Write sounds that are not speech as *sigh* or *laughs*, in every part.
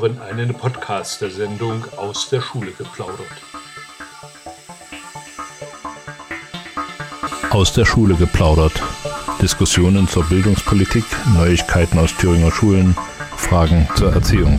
hören eine Podcast-Sendung aus der Schule geplaudert. Aus der Schule geplaudert. Diskussionen zur Bildungspolitik, Neuigkeiten aus Thüringer Schulen, Fragen zur Erziehung.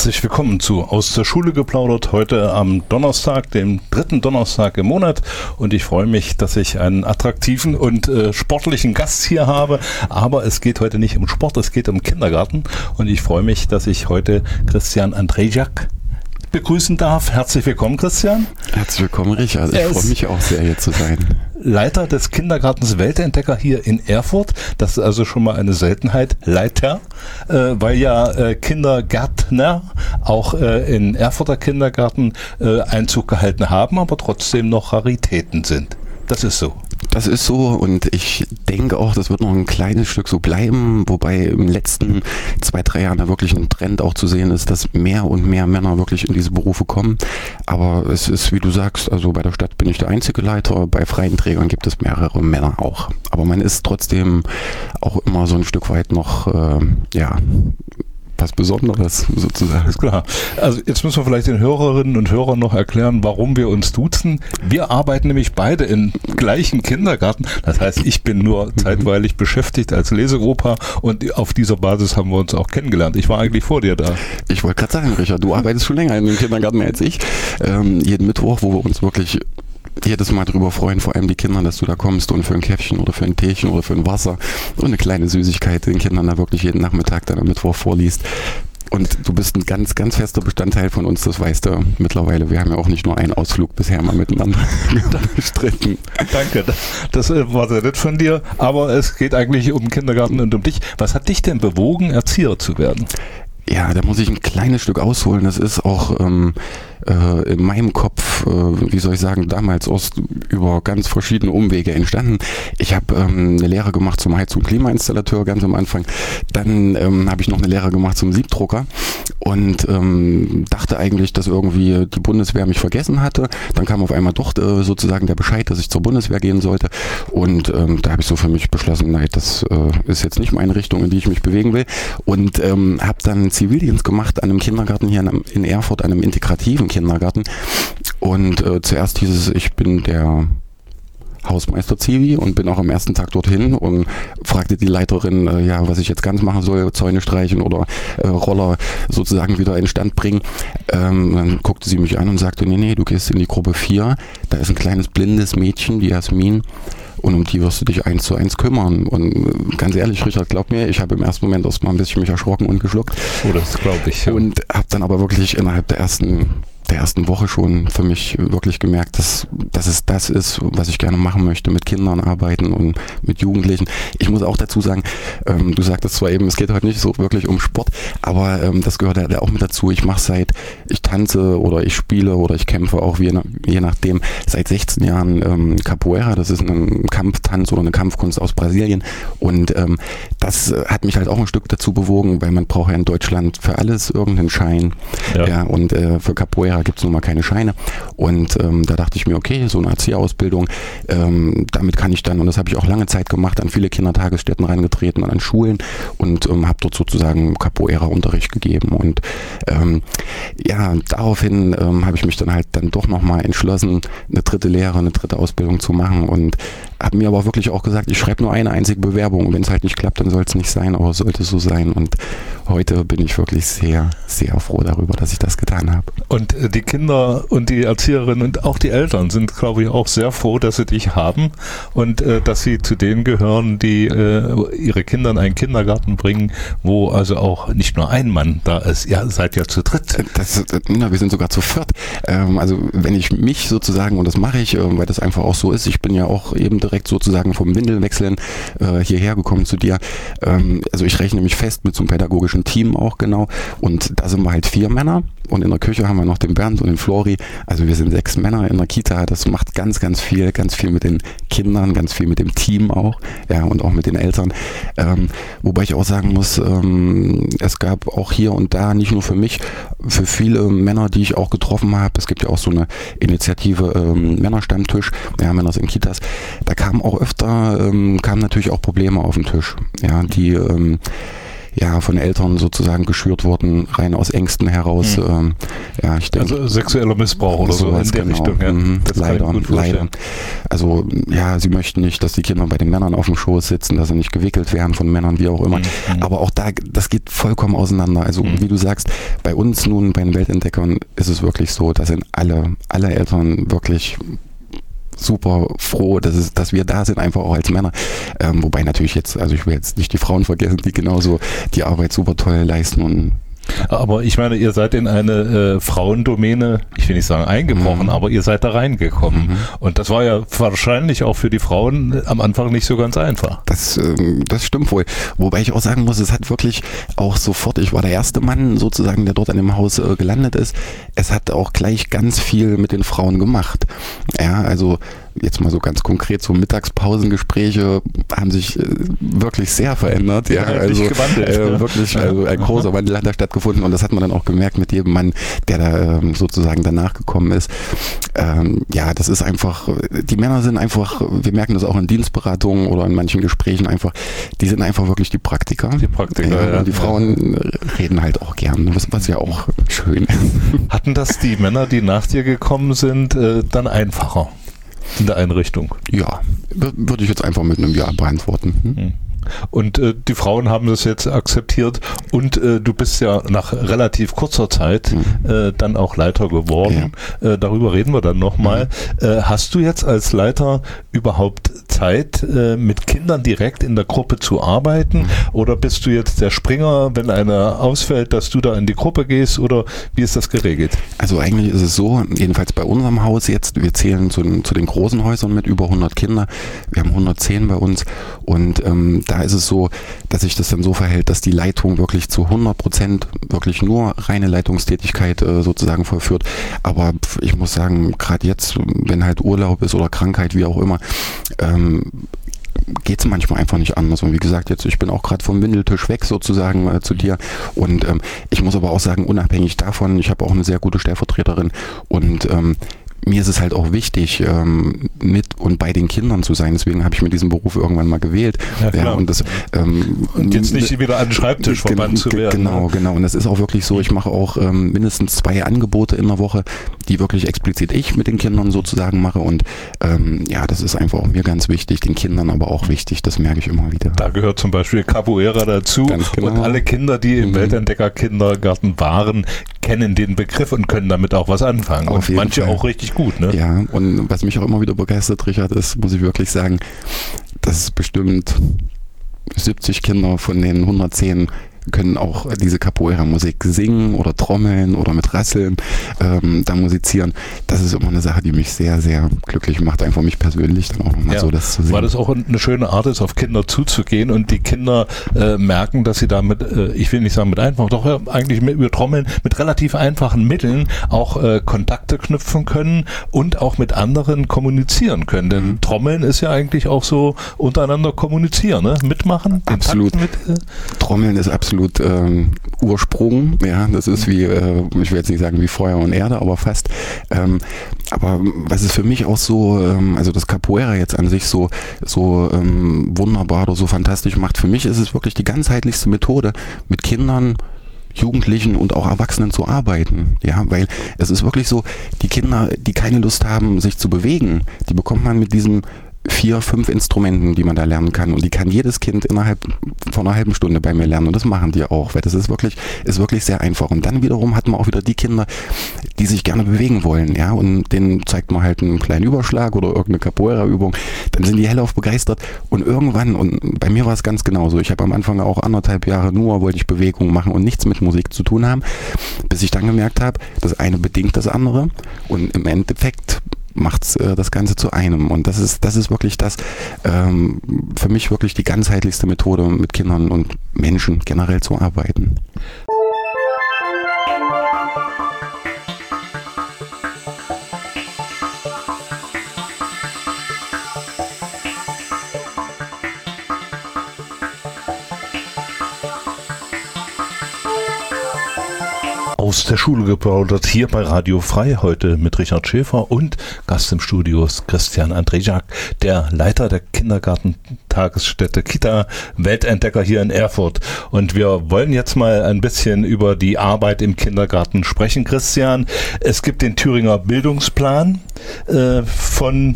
Herzlich willkommen zu Aus der Schule geplaudert, heute am Donnerstag, dem dritten Donnerstag im Monat. Und ich freue mich, dass ich einen attraktiven und äh, sportlichen Gast hier habe. Aber es geht heute nicht um Sport, es geht um Kindergarten. Und ich freue mich, dass ich heute Christian Andrejak begrüßen darf. Herzlich willkommen, Christian. Herzlich willkommen, Richard. Ich freue mich auch sehr, hier zu sein. Leiter des Kindergartens Weltentdecker hier in Erfurt. Das ist also schon mal eine Seltenheit. Leiter, äh, weil ja äh, Kindergärtner auch äh, in Erfurter Kindergarten äh, Einzug gehalten haben, aber trotzdem noch Raritäten sind. Das ist so. Das ist so und ich denke auch, das wird noch ein kleines Stück so bleiben, wobei im letzten zwei, drei Jahren da wirklich ein Trend auch zu sehen ist, dass mehr und mehr Männer wirklich in diese Berufe kommen. Aber es ist, wie du sagst, also bei der Stadt bin ich der einzige Leiter, bei freien Trägern gibt es mehrere Männer auch. Aber man ist trotzdem auch immer so ein Stück weit noch, äh, ja, was Besonderes sozusagen. Ist klar. Also jetzt müssen wir vielleicht den Hörerinnen und Hörern noch erklären, warum wir uns duzen. Wir arbeiten nämlich beide im gleichen Kindergarten. Das heißt, ich bin nur mhm. zeitweilig beschäftigt als Leseoper und auf dieser Basis haben wir uns auch kennengelernt. Ich war eigentlich vor dir da. Ich wollte gerade sagen, Richard, du arbeitest schon länger in dem Kindergarten als ich. Ähm, jeden Mittwoch, wo wir uns wirklich jedes Mal drüber freuen, vor allem die Kinder, dass du da kommst und für ein Käffchen oder für ein Teechen oder für ein Wasser und eine kleine Süßigkeit den Kindern da wirklich jeden Nachmittag dann am Mittwoch vorliest. Und du bist ein ganz, ganz fester Bestandteil von uns, das weißt du mittlerweile. Wir haben ja auch nicht nur einen Ausflug bisher mal miteinander *laughs* bestritten. Danke, das äh, war sehr nett von dir. Aber es geht eigentlich um Kindergarten und um dich. Was hat dich denn bewogen, Erzieher zu werden? Ja, da muss ich ein kleines Stück ausholen. Das ist auch ähm, äh, in meinem Kopf, äh, wie soll ich sagen, damals aus über ganz verschiedene Umwege entstanden. Ich habe ähm, eine Lehre gemacht zum Heiz- und Klimainstallateur ganz am Anfang. Dann ähm, habe ich noch eine Lehre gemacht zum Siebdrucker und ähm, dachte eigentlich, dass irgendwie die Bundeswehr mich vergessen hatte. Dann kam auf einmal doch äh, sozusagen der Bescheid, dass ich zur Bundeswehr gehen sollte. Und ähm, da habe ich so für mich beschlossen, nein, das äh, ist jetzt nicht meine Richtung, in die ich mich bewegen will. Und ähm, habe dann Zivildienst gemacht an einem Kindergarten hier in Erfurt, an einem integrativen Kindergarten. Und äh, zuerst hieß es, ich bin der Hausmeister Zivi und bin auch am ersten Tag dorthin und fragte die Leiterin, äh, ja, was ich jetzt ganz machen soll, Zäune streichen oder äh, Roller sozusagen wieder in Stand bringen. Ähm, dann guckte sie mich an und sagte, nee, nee, du gehst in die Gruppe 4, da ist ein kleines blindes Mädchen, die Jasmin, und um die wirst du dich eins zu eins kümmern. Und äh, ganz ehrlich, Richard, glaub mir, ich habe im ersten Moment erstmal ein bisschen mich erschrocken und geschluckt. Oh, das glaube ich. Ja. Und habe dann aber wirklich innerhalb der ersten der ersten Woche schon für mich wirklich gemerkt, dass, dass es das ist, was ich gerne machen möchte, mit Kindern arbeiten und mit Jugendlichen. Ich muss auch dazu sagen, ähm, du sagtest zwar eben, es geht heute nicht so wirklich um Sport, aber ähm, das gehört ja auch mit dazu. Ich mache seit, ich tanze oder ich spiele oder ich kämpfe auch je, je nachdem seit 16 Jahren ähm, Capoeira, das ist ein Kampftanz oder eine Kampfkunst aus Brasilien und ähm, das hat mich halt auch ein Stück dazu bewogen, weil man braucht ja in Deutschland für alles irgendeinen Schein ja. ja und äh, für Capoeira gibt es nun mal keine Scheine. Und ähm, da dachte ich mir, okay, so eine Erzieherausbildung, ähm, damit kann ich dann, und das habe ich auch lange Zeit gemacht, an viele Kindertagesstätten reingetreten, an Schulen und ähm, habe dort sozusagen Capoeira-Unterricht gegeben. Und ähm, ja, daraufhin ähm, habe ich mich dann halt dann doch nochmal entschlossen, eine dritte Lehre, eine dritte Ausbildung zu machen und habe mir aber wirklich auch gesagt, ich schreibe nur eine einzige Bewerbung. Wenn es halt nicht klappt, dann soll es nicht sein, aber sollte so sein. Und heute bin ich wirklich sehr, sehr froh darüber, dass ich das getan habe. Und äh, die Kinder und die Erzieherinnen und auch die Eltern sind, glaube ich, auch sehr froh, dass sie dich haben und äh, dass sie zu denen gehören, die äh, ihre Kinder in einen Kindergarten bringen, wo also auch nicht nur ein Mann da ist. Ihr seid ja zu dritt. Äh, das, na, wir sind sogar zu viert. Ähm, also wenn ich mich sozusagen, und das mache ich, äh, weil das einfach auch so ist, ich bin ja auch eben direkt sozusagen vom Windelwechseln äh, hierher gekommen zu dir. Ähm, also ich rechne mich fest mit so einem pädagogischen Team auch genau. Und da sind wir halt vier Männer und in der Küche haben wir noch den Bernd und den Flori. Also wir sind sechs Männer in der Kita. Das macht ganz, ganz viel, ganz viel mit den Kindern, ganz viel mit dem Team auch, ja, und auch mit den Eltern. Ähm, wobei ich auch sagen muss, ähm, es gab auch hier und da, nicht nur für mich, für viele Männer, die ich auch getroffen habe. Es gibt ja auch so eine Initiative ähm, Männerstammtisch, ja, Männer in Kitas. Da kamen auch öfter, ähm, kamen natürlich auch Probleme auf den Tisch, ja, die ähm, ja, von Eltern sozusagen geschürt wurden, rein aus Ängsten heraus. Mhm. Ähm, ja, ich denke, also sexueller Missbrauch oder so in der genau. Richtung. Ja. Mhm, leider, leider. Also ja, sie möchten nicht, dass die Kinder bei den Männern auf dem Schoß sitzen, dass sie nicht gewickelt werden von Männern, wie auch immer. Mhm. mhm. Aber auch da, das geht vollkommen auseinander. Also mhm. wie du sagst, bei uns nun, bei den Weltentdeckern ist es wirklich so, da sind alle, alle Eltern wirklich super froh, dass, es, dass wir da sind, einfach auch als Männer. Ähm, wobei natürlich jetzt, also ich will jetzt nicht die Frauen vergessen, die genauso die Arbeit super toll leisten und aber ich meine, ihr seid in eine äh, Frauendomäne, ich will nicht sagen eingebrochen, mhm. aber ihr seid da reingekommen. Mhm. Und das war ja wahrscheinlich auch für die Frauen am Anfang nicht so ganz einfach. Das, ähm, das stimmt wohl. Wobei ich auch sagen muss, es hat wirklich auch sofort, ich war der erste Mann sozusagen, der dort an dem Haus äh, gelandet ist. Es hat auch gleich ganz viel mit den Frauen gemacht. Ja, also jetzt mal so ganz konkret, so Mittagspausengespräche haben sich äh, wirklich sehr verändert. Ja, ja also äh, wirklich, also ein großer *laughs* Wandel hat da stattgefunden und das hat man dann auch gemerkt mit jedem Mann, der da ähm, sozusagen danach gekommen ist. Ähm, ja, das ist einfach, die Männer sind einfach, wir merken das auch in Dienstberatungen oder in manchen Gesprächen einfach, die sind einfach wirklich die Praktiker. Die Praktiker, ja. ja und die Frauen reden halt auch gern, was, was ja auch schön ist. Hatten das die Männer, die nach dir gekommen sind, äh, dann einfacher? In der Einrichtung? Ja, würde ich jetzt einfach mit einem Ja beantworten. Hm? Und äh, die Frauen haben das jetzt akzeptiert und äh, du bist ja nach relativ kurzer Zeit mhm. äh, dann auch Leiter geworden. Ja. Äh, darüber reden wir dann nochmal. Mhm. Äh, hast du jetzt als Leiter überhaupt Zeit, äh, mit Kindern direkt in der Gruppe zu arbeiten? Mhm. Oder bist du jetzt der Springer, wenn einer ausfällt, dass du da in die Gruppe gehst? Oder wie ist das geregelt? Also eigentlich ist es so, jedenfalls bei unserem Haus jetzt, wir zählen zu, zu den großen Häusern mit über 100 Kinder. Wir haben 110 bei uns und ähm, da ist es so, dass sich das dann so verhält, dass die Leitung wirklich zu 100 Prozent wirklich nur reine Leitungstätigkeit äh, sozusagen vollführt. Aber ich muss sagen, gerade jetzt, wenn halt Urlaub ist oder Krankheit, wie auch immer, ähm, geht es manchmal einfach nicht anders. Und wie gesagt, jetzt ich bin auch gerade vom Windeltisch weg sozusagen äh, zu dir. Und ähm, ich muss aber auch sagen, unabhängig davon, ich habe auch eine sehr gute Stellvertreterin und ähm, mir ist es halt auch wichtig, ähm, mit und bei den Kindern zu sein. Deswegen habe ich mir diesen Beruf irgendwann mal gewählt. Ja, ja und, das, ähm, und jetzt nicht wieder an den Schreibtisch verbannt zu werden. Genau, ne? genau. Und das ist auch wirklich so. Ich mache auch ähm, mindestens zwei Angebote in der Woche, die wirklich explizit ich mit den Kindern sozusagen mache. Und ähm, ja, das ist einfach auch mir ganz wichtig, den Kindern aber auch wichtig. Das merke ich immer wieder. Da gehört zum Beispiel Capoeira dazu. Genau. Und alle Kinder, die im mhm. Weltentdecker Kindergarten waren, kennen den Begriff und können damit auch was anfangen. Auf und manche Fall. auch richtig gut. Ne? Ja, und was mich auch immer wieder begeistert, Richard, ist, muss ich wirklich sagen, dass es bestimmt 70 Kinder von den 110 können auch diese Capoeira-Musik singen oder trommeln oder mit Rasseln ähm, da musizieren. Das ist immer eine Sache, die mich sehr, sehr glücklich macht, einfach mich persönlich dann auch nochmal ja, so das zu sehen. Weil das auch eine schöne Art ist, auf Kinder zuzugehen und die Kinder äh, merken, dass sie damit, äh, ich will nicht sagen mit einfach, doch ja, eigentlich mit, über Trommeln mit relativ einfachen Mitteln auch äh, Kontakte knüpfen können und auch mit anderen kommunizieren können. Denn mhm. Trommeln ist ja eigentlich auch so untereinander kommunizieren, ne? mitmachen. Absolut. Mit, äh Trommeln ist absolut absolut ähm, Ursprung. Ja, das ist wie, äh, ich will jetzt nicht sagen wie Feuer und Erde, aber fast. Ähm, aber was ist für mich auch so, ähm, also das Capoeira jetzt an sich so, so ähm, wunderbar oder so fantastisch macht, für mich ist es wirklich die ganzheitlichste Methode, mit Kindern Jugendlichen und auch Erwachsenen zu arbeiten. Ja, weil es ist wirklich so, die Kinder, die keine Lust haben, sich zu bewegen, die bekommt man mit diesem vier, fünf Instrumenten, die man da lernen kann. Und die kann jedes Kind innerhalb von einer halben Stunde bei mir lernen. Und das machen die auch, weil das ist wirklich, ist wirklich sehr einfach. Und dann wiederum hat man auch wieder die Kinder, die sich gerne bewegen wollen, ja. Und denen zeigt man halt einen kleinen Überschlag oder irgendeine Capoeira-Übung. Dann sind die hellauf begeistert. Und irgendwann, und bei mir war es ganz genauso. Ich habe am Anfang auch anderthalb Jahre nur wollte ich Bewegungen machen und nichts mit Musik zu tun haben, bis ich dann gemerkt habe, das eine bedingt das andere. Und im Endeffekt macht äh, das Ganze zu einem. Und das ist, das ist wirklich das, ähm, für mich wirklich die ganzheitlichste Methode, mit Kindern und Menschen generell zu arbeiten. Aus der Schule geplaudert, hier bei Radio Frei, heute mit Richard Schäfer und Gast im Studio ist Christian Andrejak, der Leiter der Kindergartentagesstätte Kita Weltentdecker hier in Erfurt. Und wir wollen jetzt mal ein bisschen über die Arbeit im Kindergarten sprechen, Christian. Es gibt den Thüringer Bildungsplan äh, von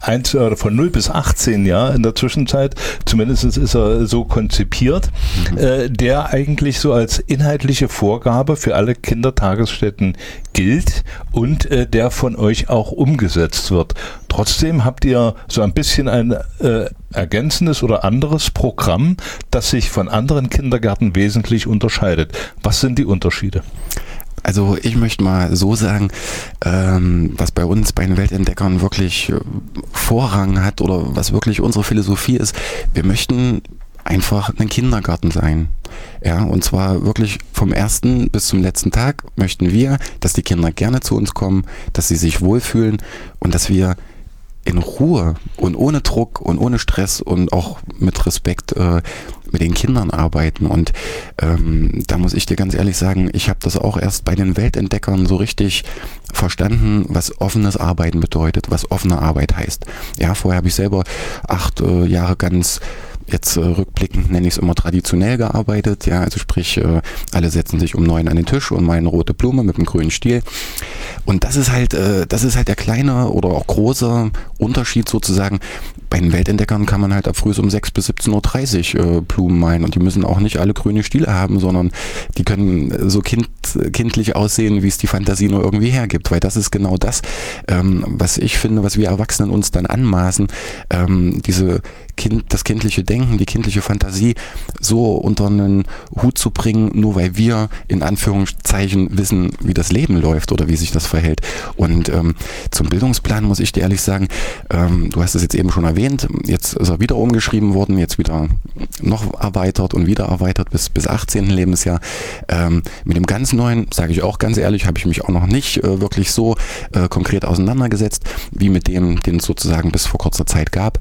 1, äh, von 0 bis 18 ja in der Zwischenzeit, zumindest ist er so konzipiert, mhm. äh, der eigentlich so als inhaltliche Vorgabe für alle Kindertagesstätten gilt und äh, der von euch auch umgesetzt wird. Trotzdem habt ihr so ein bisschen ein äh, ergänzendes oder anderes Programm, das sich von anderen Kindergärten wesentlich unterscheidet. Was sind die Unterschiede? Also ich möchte mal so sagen, ähm, was bei uns bei den Weltentdeckern wirklich äh, Vorrang hat oder was wirklich unsere Philosophie ist, wir möchten einfach ein Kindergarten sein. Ja, und zwar wirklich vom ersten bis zum letzten Tag möchten wir, dass die Kinder gerne zu uns kommen, dass sie sich wohlfühlen und dass wir in Ruhe und ohne Druck und ohne Stress und auch mit Respekt äh, mit den Kindern arbeiten. Und ähm, da muss ich dir ganz ehrlich sagen, ich habe das auch erst bei den Weltentdeckern so richtig verstanden, was offenes Arbeiten bedeutet, was offene Arbeit heißt. Ja, vorher habe ich selber acht äh, Jahre ganz jetzt äh, rückblickend nenne ich es immer traditionell gearbeitet, ja, also sprich, äh, alle setzen sich um neun an den Tisch und meinen rote Blume mit dem grünen Stiel. Und das ist halt, äh, das ist halt der kleine oder auch große Unterschied sozusagen. Bei den Weltentdeckern kann man halt ab früh um 6 bis 17.30 Uhr äh, Blumen meinen und die müssen auch nicht alle grüne Stiele haben, sondern die können so kind, kindlich aussehen, wie es die Fantasie nur irgendwie hergibt, weil das ist genau das, ähm, was ich finde, was wir Erwachsenen uns dann anmaßen, ähm, diese Kind, das kindliche Denken, die kindliche Fantasie so unter einen Hut zu bringen, nur weil wir in Anführungszeichen wissen, wie das Leben läuft oder wie sich das verhält. Und ähm, zum Bildungsplan muss ich dir ehrlich sagen, ähm, du hast es jetzt eben schon erwähnt, jetzt ist er wieder umgeschrieben worden, jetzt wieder noch erweitert und wieder erweitert bis, bis 18. Lebensjahr. Ähm, mit dem ganz neuen, sage ich auch ganz ehrlich, habe ich mich auch noch nicht äh, wirklich so äh, konkret auseinandergesetzt, wie mit dem, den es sozusagen bis vor kurzer Zeit gab.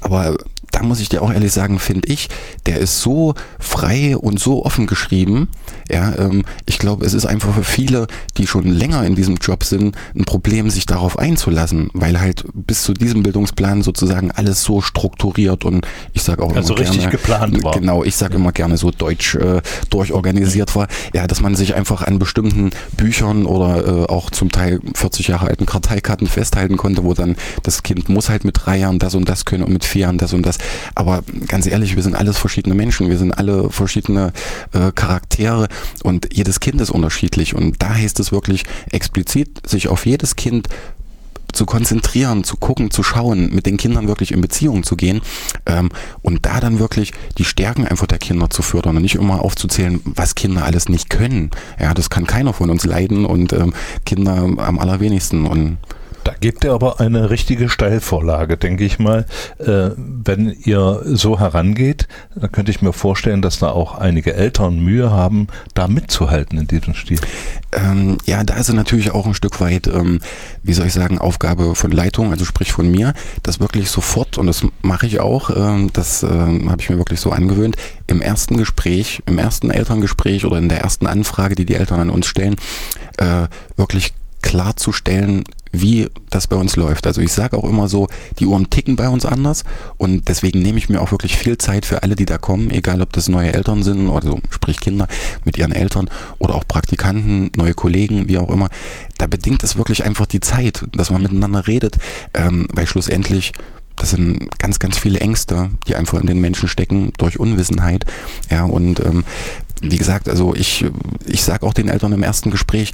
Aber da muss ich dir auch ehrlich sagen, finde ich, der ist so frei und so offen geschrieben. Ja, ähm, ich glaube, es ist einfach für viele, die schon länger in diesem Job sind, ein Problem, sich darauf einzulassen, weil halt bis zu diesem Bildungsplan sozusagen alles so strukturiert und ich sage auch also immer richtig gerne, geplant war. Genau, ich sage ja. immer gerne so deutsch äh, durchorganisiert war. Ja, dass man sich einfach an bestimmten Büchern oder äh, auch zum Teil 40 Jahre alten Karteikarten festhalten konnte, wo dann das Kind muss halt mit drei Jahren das und das können und mit vier Jahren das und das. Aber ganz ehrlich, wir sind alles verschiedene Menschen, wir sind alle verschiedene äh, Charaktere und jedes Kind ist unterschiedlich. Und da heißt es wirklich explizit, sich auf jedes Kind zu konzentrieren, zu gucken, zu schauen, mit den Kindern wirklich in Beziehung zu gehen ähm, und da dann wirklich die Stärken einfach der Kinder zu fördern und nicht immer aufzuzählen, was Kinder alles nicht können. Ja, das kann keiner von uns leiden und ähm, Kinder am allerwenigsten und da gebt ihr aber eine richtige Steilvorlage, denke ich mal. Äh, wenn ihr so herangeht, dann könnte ich mir vorstellen, dass da auch einige Eltern Mühe haben, da mitzuhalten in diesem Stil. Ähm, ja, da ist es natürlich auch ein Stück weit, ähm, wie soll ich sagen, Aufgabe von Leitung, also sprich von mir, das wirklich sofort, und das mache ich auch, ähm, das ähm, habe ich mir wirklich so angewöhnt, im ersten Gespräch, im ersten Elterngespräch oder in der ersten Anfrage, die die Eltern an uns stellen, äh, wirklich klarzustellen, wie das bei uns läuft. Also ich sage auch immer so, die Uhren ticken bei uns anders und deswegen nehme ich mir auch wirklich viel Zeit für alle, die da kommen, egal ob das neue Eltern sind, also sprich Kinder mit ihren Eltern oder auch Praktikanten, neue Kollegen, wie auch immer. Da bedingt es wirklich einfach die Zeit, dass man miteinander redet, ähm, weil schlussendlich das sind ganz, ganz viele Ängste, die einfach in den Menschen stecken durch Unwissenheit. Ja, und ähm, wie gesagt, also ich, ich sage auch den Eltern im ersten Gespräch,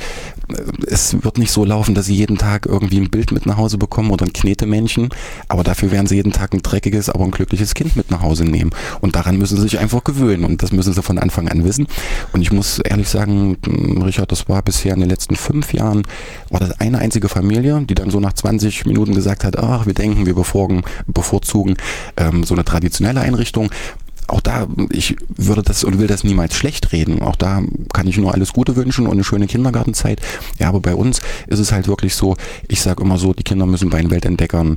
es wird nicht so laufen, dass sie jeden Tag irgendwie ein Bild mit nach Hause bekommen oder ein Knetemännchen, aber dafür werden sie jeden Tag ein dreckiges, aber ein glückliches Kind mit nach Hause nehmen. Und daran müssen sie sich einfach gewöhnen und das müssen sie von Anfang an wissen. Und ich muss ehrlich sagen, Richard, das war bisher in den letzten fünf Jahren, war das eine einzige Familie, die dann so nach 20 Minuten gesagt hat, ach, wir denken, wir bevorzugen, bevorzugen ähm, so eine traditionelle Einrichtung auch da, ich würde das und will das niemals schlecht reden. Auch da kann ich nur alles Gute wünschen und eine schöne Kindergartenzeit. Ja, aber bei uns ist es halt wirklich so, ich sage immer so, die Kinder müssen bei den Weltentdeckern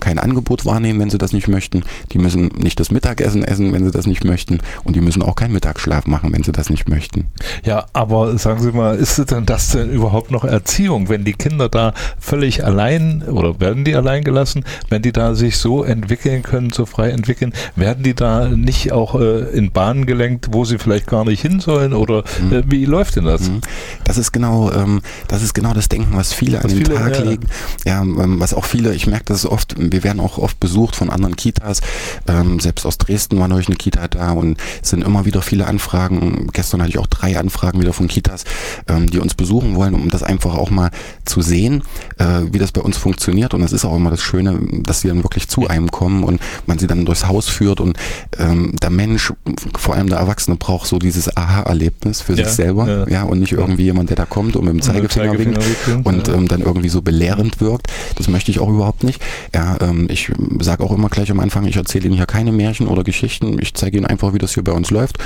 kein Angebot wahrnehmen, wenn sie das nicht möchten. Die müssen nicht das Mittagessen essen, wenn sie das nicht möchten. Und die müssen auch keinen Mittagsschlaf machen, wenn sie das nicht möchten. Ja, aber sagen Sie mal, ist denn das denn überhaupt noch Erziehung, wenn die Kinder da völlig allein oder werden die allein gelassen, wenn die da sich so entwickeln können, so frei entwickeln, werden die da nicht auch äh, in Bahnen gelenkt, wo sie vielleicht gar nicht hin sollen oder mhm. äh, wie läuft denn das? Mhm. Das ist genau, ähm, das ist genau das Denken, was viele was an den viele, Tag ja. legen. Ja, ähm, was auch viele, ich merke das oft, wir werden auch oft besucht von anderen Kitas, ähm, selbst aus Dresden war neulich eine Kita da und es sind immer wieder viele Anfragen. Gestern hatte ich auch drei Anfragen wieder von Kitas, ähm, die uns besuchen wollen, um das einfach auch mal zu sehen, äh, wie das bei uns funktioniert. Und das ist auch immer das Schöne, dass sie dann wirklich zu einem kommen und man sie dann durchs Haus führt und ähm, der Mensch, vor allem der Erwachsene, braucht so dieses Aha-Erlebnis für ja, sich selber, ja. ja. und nicht irgendwie jemand, der da kommt und mit dem Zeigefinger, winkt und ähm, dann irgendwie so belehrend wirkt. Das möchte ich auch überhaupt nicht. Ja, ähm, ich sage auch immer gleich am Anfang, ich erzähle Ihnen hier keine Märchen oder Geschichten. Ich zeige Ihnen einfach, wie das hier bei uns läuft.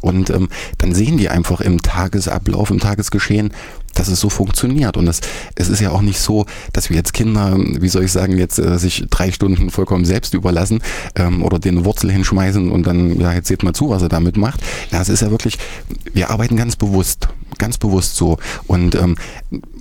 Und ähm, dann sehen die einfach im Tagesablauf, im Tagesgeschehen, dass es so funktioniert. Und es, es ist ja auch nicht so, dass wir jetzt Kinder, wie soll ich sagen, jetzt äh, sich drei Stunden vollkommen selbst überlassen ähm, oder den Wurzel hinschmeißen und dann, ja, jetzt seht mal zu, was er damit macht. Ja, es ist ja wirklich, wir arbeiten ganz bewusst, ganz bewusst so. Und ähm,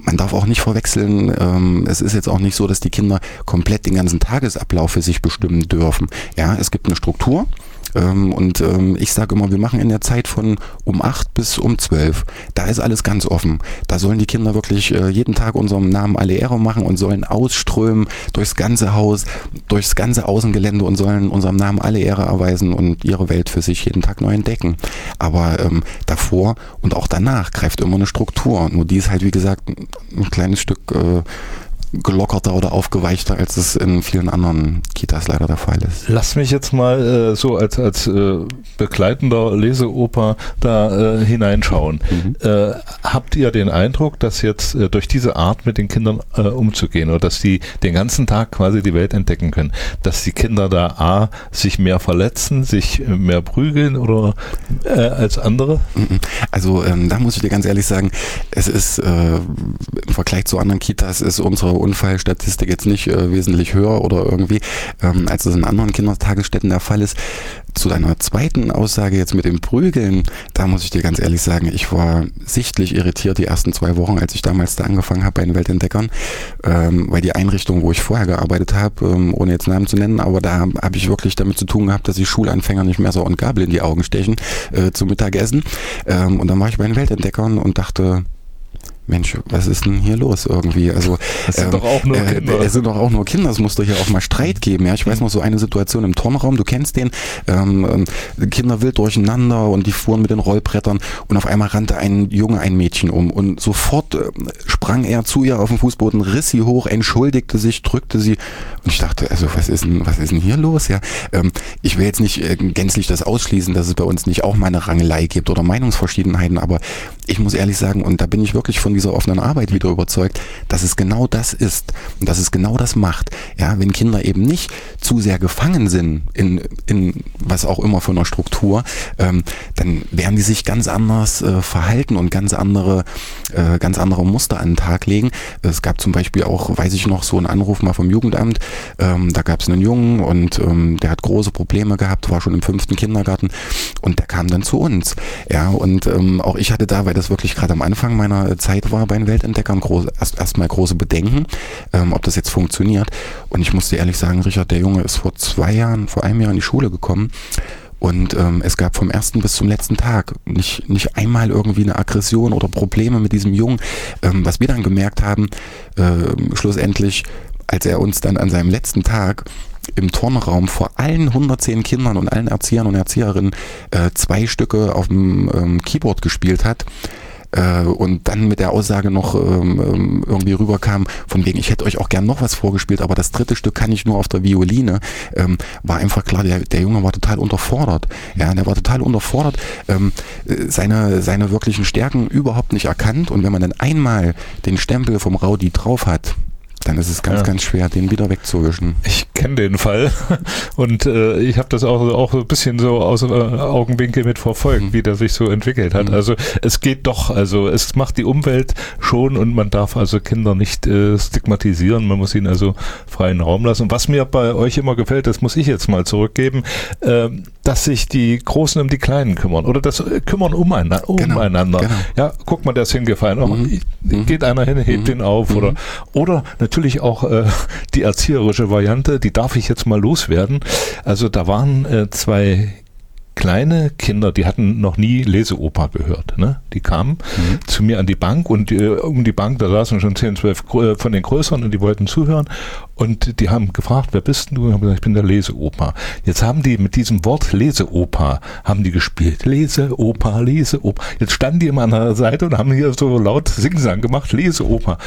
man darf auch nicht verwechseln, ähm, es ist jetzt auch nicht so, dass die Kinder komplett den ganzen Tagesablauf für sich bestimmen dürfen. Ja, es gibt eine Struktur, ähm, und ähm, ich sage immer, wir machen in der Zeit von um acht bis um zwölf. Da ist alles ganz offen. Da sollen die Kinder wirklich äh, jeden Tag unserem Namen alle Ehre machen und sollen ausströmen durchs ganze Haus, durchs ganze Außengelände und sollen unserem Namen alle Ehre erweisen und ihre Welt für sich jeden Tag neu entdecken. Aber ähm, davor und auch danach greift immer eine Struktur. Nur die ist halt, wie gesagt, ein kleines Stück äh, gelockerter oder aufgeweichter, als es in vielen anderen Kitas leider der Fall ist. Lass mich jetzt mal äh, so als, als äh, begleitender Leseoper da äh, hineinschauen. Mhm. Äh, habt ihr den Eindruck, dass jetzt äh, durch diese Art mit den Kindern äh, umzugehen oder dass die den ganzen Tag quasi die Welt entdecken können, dass die Kinder da A, sich mehr verletzen, sich mehr prügeln oder als andere? Mhm. Also ähm, da muss ich dir ganz ehrlich sagen, es ist im Vergleich zu anderen Kitas ist unsere Unfallstatistik jetzt nicht äh, wesentlich höher oder irgendwie, ähm, als es in anderen Kindertagesstätten der Fall ist. Zu deiner zweiten Aussage jetzt mit dem Prügeln, da muss ich dir ganz ehrlich sagen, ich war sichtlich irritiert die ersten zwei Wochen, als ich damals da angefangen habe bei den Weltentdeckern, ähm, weil die Einrichtung, wo ich vorher gearbeitet habe, ähm, ohne jetzt Namen zu nennen, aber da habe ich wirklich damit zu tun gehabt, dass die Schulanfänger nicht Messer und Gabel in die Augen stechen äh, zum Mittagessen. Ähm, und dann war ich bei den Weltentdeckern und dachte, Mensch, was ist denn hier los irgendwie? Also es sind ähm, doch auch nur äh, Kinder. Es sind doch auch nur Kinder. Es muss doch hier auch mal Streit geben. Ja, ich weiß noch so eine Situation im Turnraum. Du kennst den. Ähm, ähm, Kinder wild durcheinander und die fuhren mit den Rollbrettern und auf einmal rannte ein Junge ein Mädchen um und sofort äh, sprang er zu ihr auf den Fußboden, riss sie hoch, entschuldigte sich, drückte sie und ich dachte, also was ist denn, was ist denn hier los? Ja, ähm, ich will jetzt nicht äh, gänzlich das ausschließen, dass es bei uns nicht auch mal eine Rangelei gibt oder Meinungsverschiedenheiten, aber ich muss ehrlich sagen und da bin ich wirklich von dieser offenen Arbeit wieder überzeugt, dass es genau das ist und dass es genau das macht. Ja, wenn Kinder eben nicht zu sehr gefangen sind in, in was auch immer für einer Struktur, ähm, dann werden die sich ganz anders äh, verhalten und ganz andere, äh, ganz andere Muster an den Tag legen. Es gab zum Beispiel auch, weiß ich noch, so einen Anruf mal vom Jugendamt. Ähm, da gab es einen Jungen und ähm, der hat große Probleme gehabt, war schon im fünften Kindergarten und der kam dann zu uns. Ja, und ähm, auch ich hatte da, weil das wirklich gerade am Anfang meiner Zeit war bei den Weltentdeckern groß, erst erstmal große Bedenken, ähm, ob das jetzt funktioniert. Und ich muss dir ehrlich sagen, Richard, der Junge ist vor zwei Jahren, vor einem Jahr in die Schule gekommen. Und ähm, es gab vom ersten bis zum letzten Tag nicht, nicht einmal irgendwie eine Aggression oder Probleme mit diesem Jungen. Ähm, was wir dann gemerkt haben, äh, schlussendlich, als er uns dann an seinem letzten Tag im Turnraum vor allen 110 Kindern und allen Erziehern und Erzieherinnen äh, zwei Stücke auf dem ähm, Keyboard gespielt hat, äh, und dann mit der Aussage noch ähm, ähm, irgendwie rüberkam, von wegen, ich hätte euch auch gern noch was vorgespielt, aber das dritte Stück kann ich nur auf der Violine, ähm, war einfach klar, der, der Junge war total unterfordert. Ja, der war total unterfordert, ähm, seine, seine wirklichen Stärken überhaupt nicht erkannt und wenn man dann einmal den Stempel vom Raudi drauf hat, dann ist es ganz, ja. ganz schwer, den wieder wegzuwischen. Ich kenne den Fall *laughs* und äh, ich habe das auch, auch ein bisschen so aus äh, Augenwinkel mit verfolgt, mhm. wie der sich so entwickelt hat. Mhm. Also es geht doch, also es macht die Umwelt schon und man darf also Kinder nicht äh, stigmatisieren, man muss ihnen also freien Raum lassen. Was mir bei euch immer gefällt, das muss ich jetzt mal zurückgeben, äh, dass sich die Großen um die Kleinen kümmern oder das äh, kümmern umeinander. Genau, umeinander. Genau. Ja, guck mal, der ist hingefallen. Oh, mhm. Geht einer hin, hebt mhm. ihn auf oder, mhm. oder natürlich auch äh, *laughs* die erzieherische Variante, die darf ich jetzt mal loswerden. Also da waren äh, zwei kleine Kinder, die hatten noch nie Leseoper gehört. Ne? Die kamen mhm. zu mir an die Bank und die, um die Bank, da saßen schon 10, 12 von den Größeren und die wollten zuhören. Und die haben gefragt, wer bist du? Und haben gesagt, ich bin der Leseoper. Jetzt haben die mit diesem Wort Leseoper, haben die gespielt. Leseoper, Leseoper. Jetzt standen die immer an der Seite und haben hier so laut Singsang gemacht, Leseoper.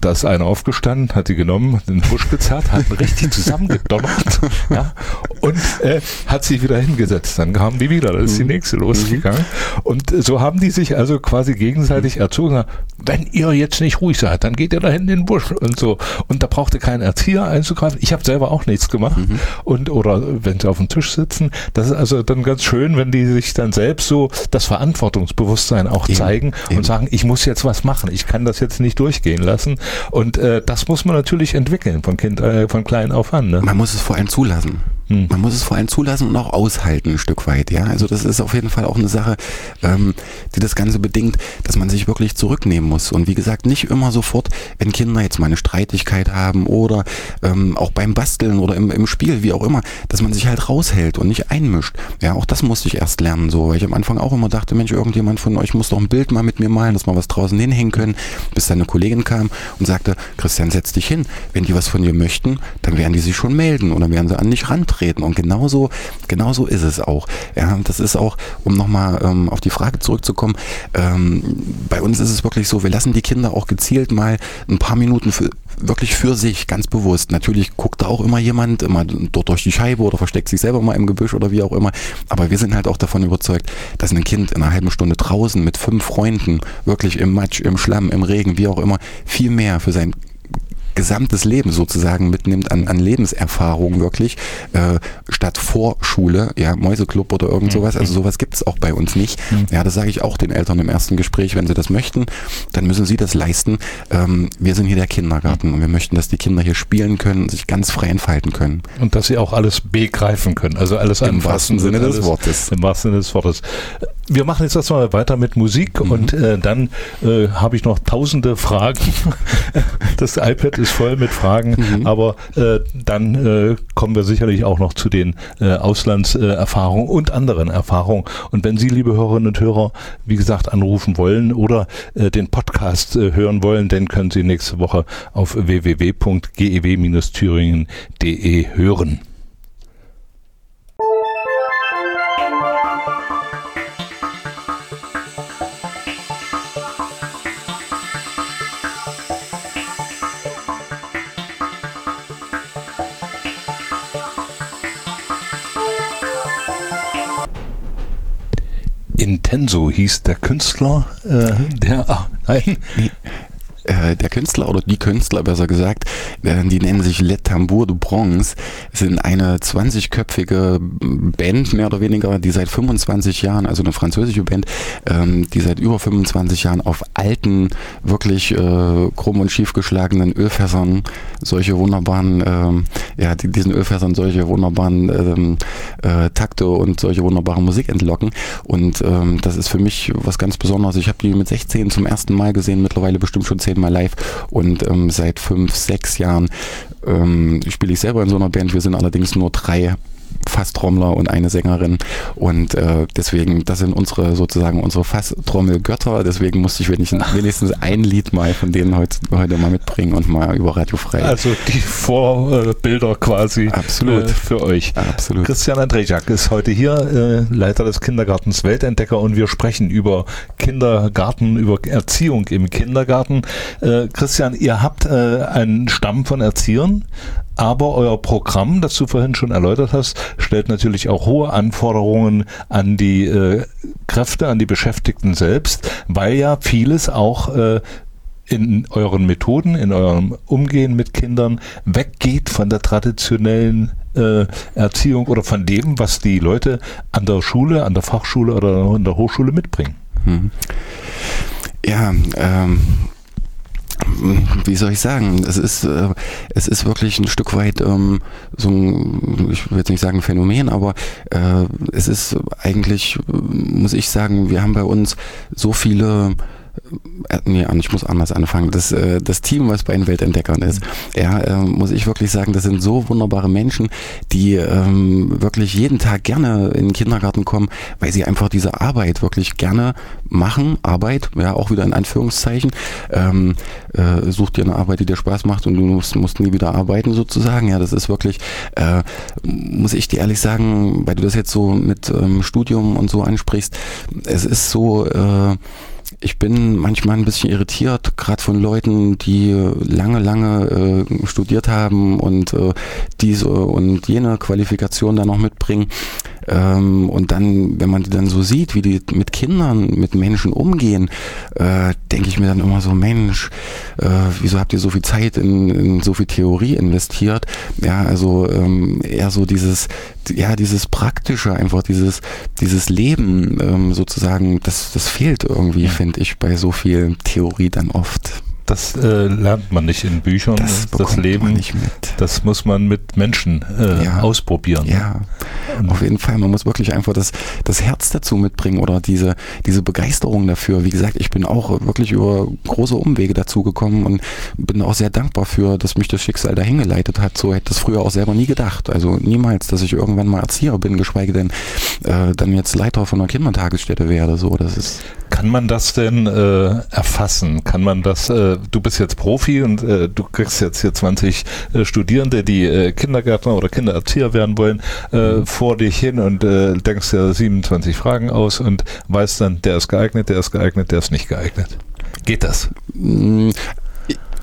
Da ist einer aufgestanden, hat die genommen, den Busch gezerrt, hat ihn richtig zusammengedonnert *laughs* ja, und äh, hat sich wieder hingesetzt. Dann kamen die wieder, dann ist die mhm. nächste losgegangen. Und so haben die sich also quasi gegenseitig erzogen. Wenn ihr jetzt nicht ruhig seid, dann geht ihr da in den Busch und so. Und da brauchte kein Erzieher einzugreifen. Ich habe selber auch nichts gemacht. Mhm. Und oder wenn sie auf dem Tisch sitzen, das ist also dann ganz schön, wenn die sich dann selbst so das Verantwortungsbewusstsein auch eben, zeigen eben. und sagen, ich muss jetzt was machen, ich kann das jetzt nicht durchgehen lassen. Und äh, das muss man natürlich entwickeln von Kind, äh, von klein auf an. Ne? Man muss es vor allem zulassen. Hm. Man muss es vor allem zulassen und auch aushalten ein Stück weit, ja. Also das ist auf jeden Fall auch eine Sache, ähm, die das Ganze bedingt, dass man sich wirklich zurücknehmen muss. Und wie gesagt, nicht immer sofort, wenn Kinder jetzt mal eine Streitigkeit haben oder ähm, auch beim Basteln oder im, im Spiel, wie auch immer, dass man sich halt raushält und nicht einmischt. Ja, auch das musste ich erst lernen, so, weil ich am Anfang auch immer dachte, Mensch, irgendjemand von euch muss doch ein Bild mal mit mir malen, dass wir was draußen hinhängen können, bis dann eine Kollegin kam und sagte, Christian, setz dich hin. Wenn die was von dir möchten, dann werden die sich schon melden oder werden sie an dich rantreten treten. Und genauso, genauso ist es auch. Ja, das ist auch, um nochmal ähm, auf die Frage zurückzukommen, ähm, bei uns ist es wirklich so, wir lassen die Kinder auch gezielt mal ein paar Minuten für, wirklich für sich, ganz bewusst. Natürlich guckt da auch immer jemand, immer dort durch die Scheibe oder versteckt sich selber mal im Gebüsch oder wie auch immer. Aber wir sind halt auch davon überzeugt, dass ein Kind in einer halben Stunde draußen mit fünf Freunden, wirklich im Matsch, im Schlamm, im Regen, wie auch immer, viel mehr für sein gesamtes Leben sozusagen mitnimmt an, an Lebenserfahrung wirklich, äh, statt Vorschule, ja, Mäuseclub oder irgend sowas. Also sowas gibt es auch bei uns nicht. Mhm. Ja, das sage ich auch den Eltern im ersten Gespräch, wenn sie das möchten, dann müssen sie das leisten. Ähm, wir sind hier der Kindergarten und wir möchten, dass die Kinder hier spielen können, sich ganz frei entfalten können. Und dass sie auch alles begreifen können, also alles im wahrsten Sinne des Wortes. Im wahrsten Sinne des Wortes. Wir machen jetzt erstmal weiter mit Musik mhm. und äh, dann äh, habe ich noch tausende Fragen. *laughs* das iPad ist voll mit Fragen, mhm. aber äh, dann äh, kommen wir sicherlich auch noch zu den äh, Auslandserfahrungen und anderen Erfahrungen. Und wenn Sie, liebe Hörerinnen und Hörer, wie gesagt, anrufen wollen oder äh, den Podcast äh, hören wollen, dann können Sie nächste Woche auf www.gew-thüringen.de hören. Intenso hieß der Künstler, äh, der, ach, nein, äh, der Künstler oder die Künstler besser gesagt, äh, die nennen sich Le Tambour de Bronze, sind eine 20-köpfige Band mehr oder weniger, die seit 25 Jahren, also eine französische Band, ähm, die seit über 25 Jahren auf alten, wirklich äh, krumm und schief geschlagenen Ölfässern solche wunderbaren, ähm, ja, die, diesen Ölfässern solche wunderbaren ähm, äh, Takte und solche wunderbare Musik entlocken. Und ähm, das ist für mich was ganz Besonderes. Ich habe die mit 16 zum ersten Mal gesehen, mittlerweile bestimmt schon zehn Mal live und ähm, seit fünf, sechs Jahren ähm, spiele ich selber in so einer Band. Wir sind allerdings nur drei Fasstrommler und eine Sängerin und äh, deswegen, das sind unsere sozusagen unsere Fasstrommel-Götter, deswegen musste ich wenigstens, wenigstens ein Lied mal von denen heute, heute mal mitbringen und mal über Radio frei. Also die Vorbilder quasi Absolut. Äh, für euch. Absolut. Christian Andrejak ist heute hier, äh, Leiter des Kindergartens Weltentdecker und wir sprechen über Kindergarten, über Erziehung im Kindergarten. Äh, Christian, ihr habt äh, einen Stamm von Erziehern, aber euer Programm, das du vorhin schon erläutert hast, stellt natürlich auch hohe Anforderungen an die äh, Kräfte, an die Beschäftigten selbst, weil ja vieles auch äh, in euren Methoden, in eurem Umgehen mit Kindern weggeht von der traditionellen äh, Erziehung oder von dem, was die Leute an der Schule, an der Fachschule oder an der Hochschule mitbringen. Mhm. Ja, ähm, wie soll ich sagen, es ist, äh, es ist wirklich ein Stück weit ähm, so ein, ich will jetzt nicht sagen Phänomen, aber äh, es ist eigentlich, muss ich sagen, wir haben bei uns so viele äh, nee, ich muss anders anfangen. Das, äh, das Team, was bei den Weltentdeckern ist, ja, äh, muss ich wirklich sagen, das sind so wunderbare Menschen, die ähm, wirklich jeden Tag gerne in den Kindergarten kommen, weil sie einfach diese Arbeit wirklich gerne machen. Arbeit, ja, auch wieder in Anführungszeichen. Ähm, äh, such dir eine Arbeit, die dir Spaß macht und du musst, musst nie wieder arbeiten sozusagen. Ja, das ist wirklich, äh, muss ich dir ehrlich sagen, weil du das jetzt so mit ähm, Studium und so ansprichst, es ist so, äh, ich bin manchmal ein bisschen irritiert, gerade von Leuten, die lange, lange äh, studiert haben und äh, diese und jene Qualifikation dann noch mitbringen. Ähm, und dann, wenn man die dann so sieht, wie die mit Kindern, mit Menschen umgehen, äh, denke ich mir dann immer so, Mensch, äh, wieso habt ihr so viel Zeit in, in so viel Theorie investiert? Ja, also ähm, eher so dieses, ja, dieses Praktische, einfach dieses, dieses Leben ähm, sozusagen, das, das fehlt irgendwie, finde ich, bei so viel Theorie dann oft das äh, lernt man nicht in Büchern. Das, das Leben, das muss man mit Menschen äh, ja. ausprobieren. Ja, auf jeden Fall. Man muss wirklich einfach das, das Herz dazu mitbringen oder diese, diese Begeisterung dafür. Wie gesagt, ich bin auch wirklich über große Umwege dazu gekommen und bin auch sehr dankbar für, dass mich das Schicksal dahin geleitet hat. So hätte das früher auch selber nie gedacht. Also niemals, dass ich irgendwann mal Erzieher bin, geschweige denn äh, dann jetzt Leiter von einer Kindertagesstätte werde. So, das ist Kann man das denn äh, erfassen? Kann man das äh, du bist jetzt Profi und äh, du kriegst jetzt hier 20 äh, Studierende, die äh, Kindergärtner oder Kindererzieher werden wollen, äh, mhm. vor dich hin und denkst dir 27 Fragen aus und weißt dann, der ist geeignet, der ist geeignet, der ist nicht geeignet. Geht das? Mm,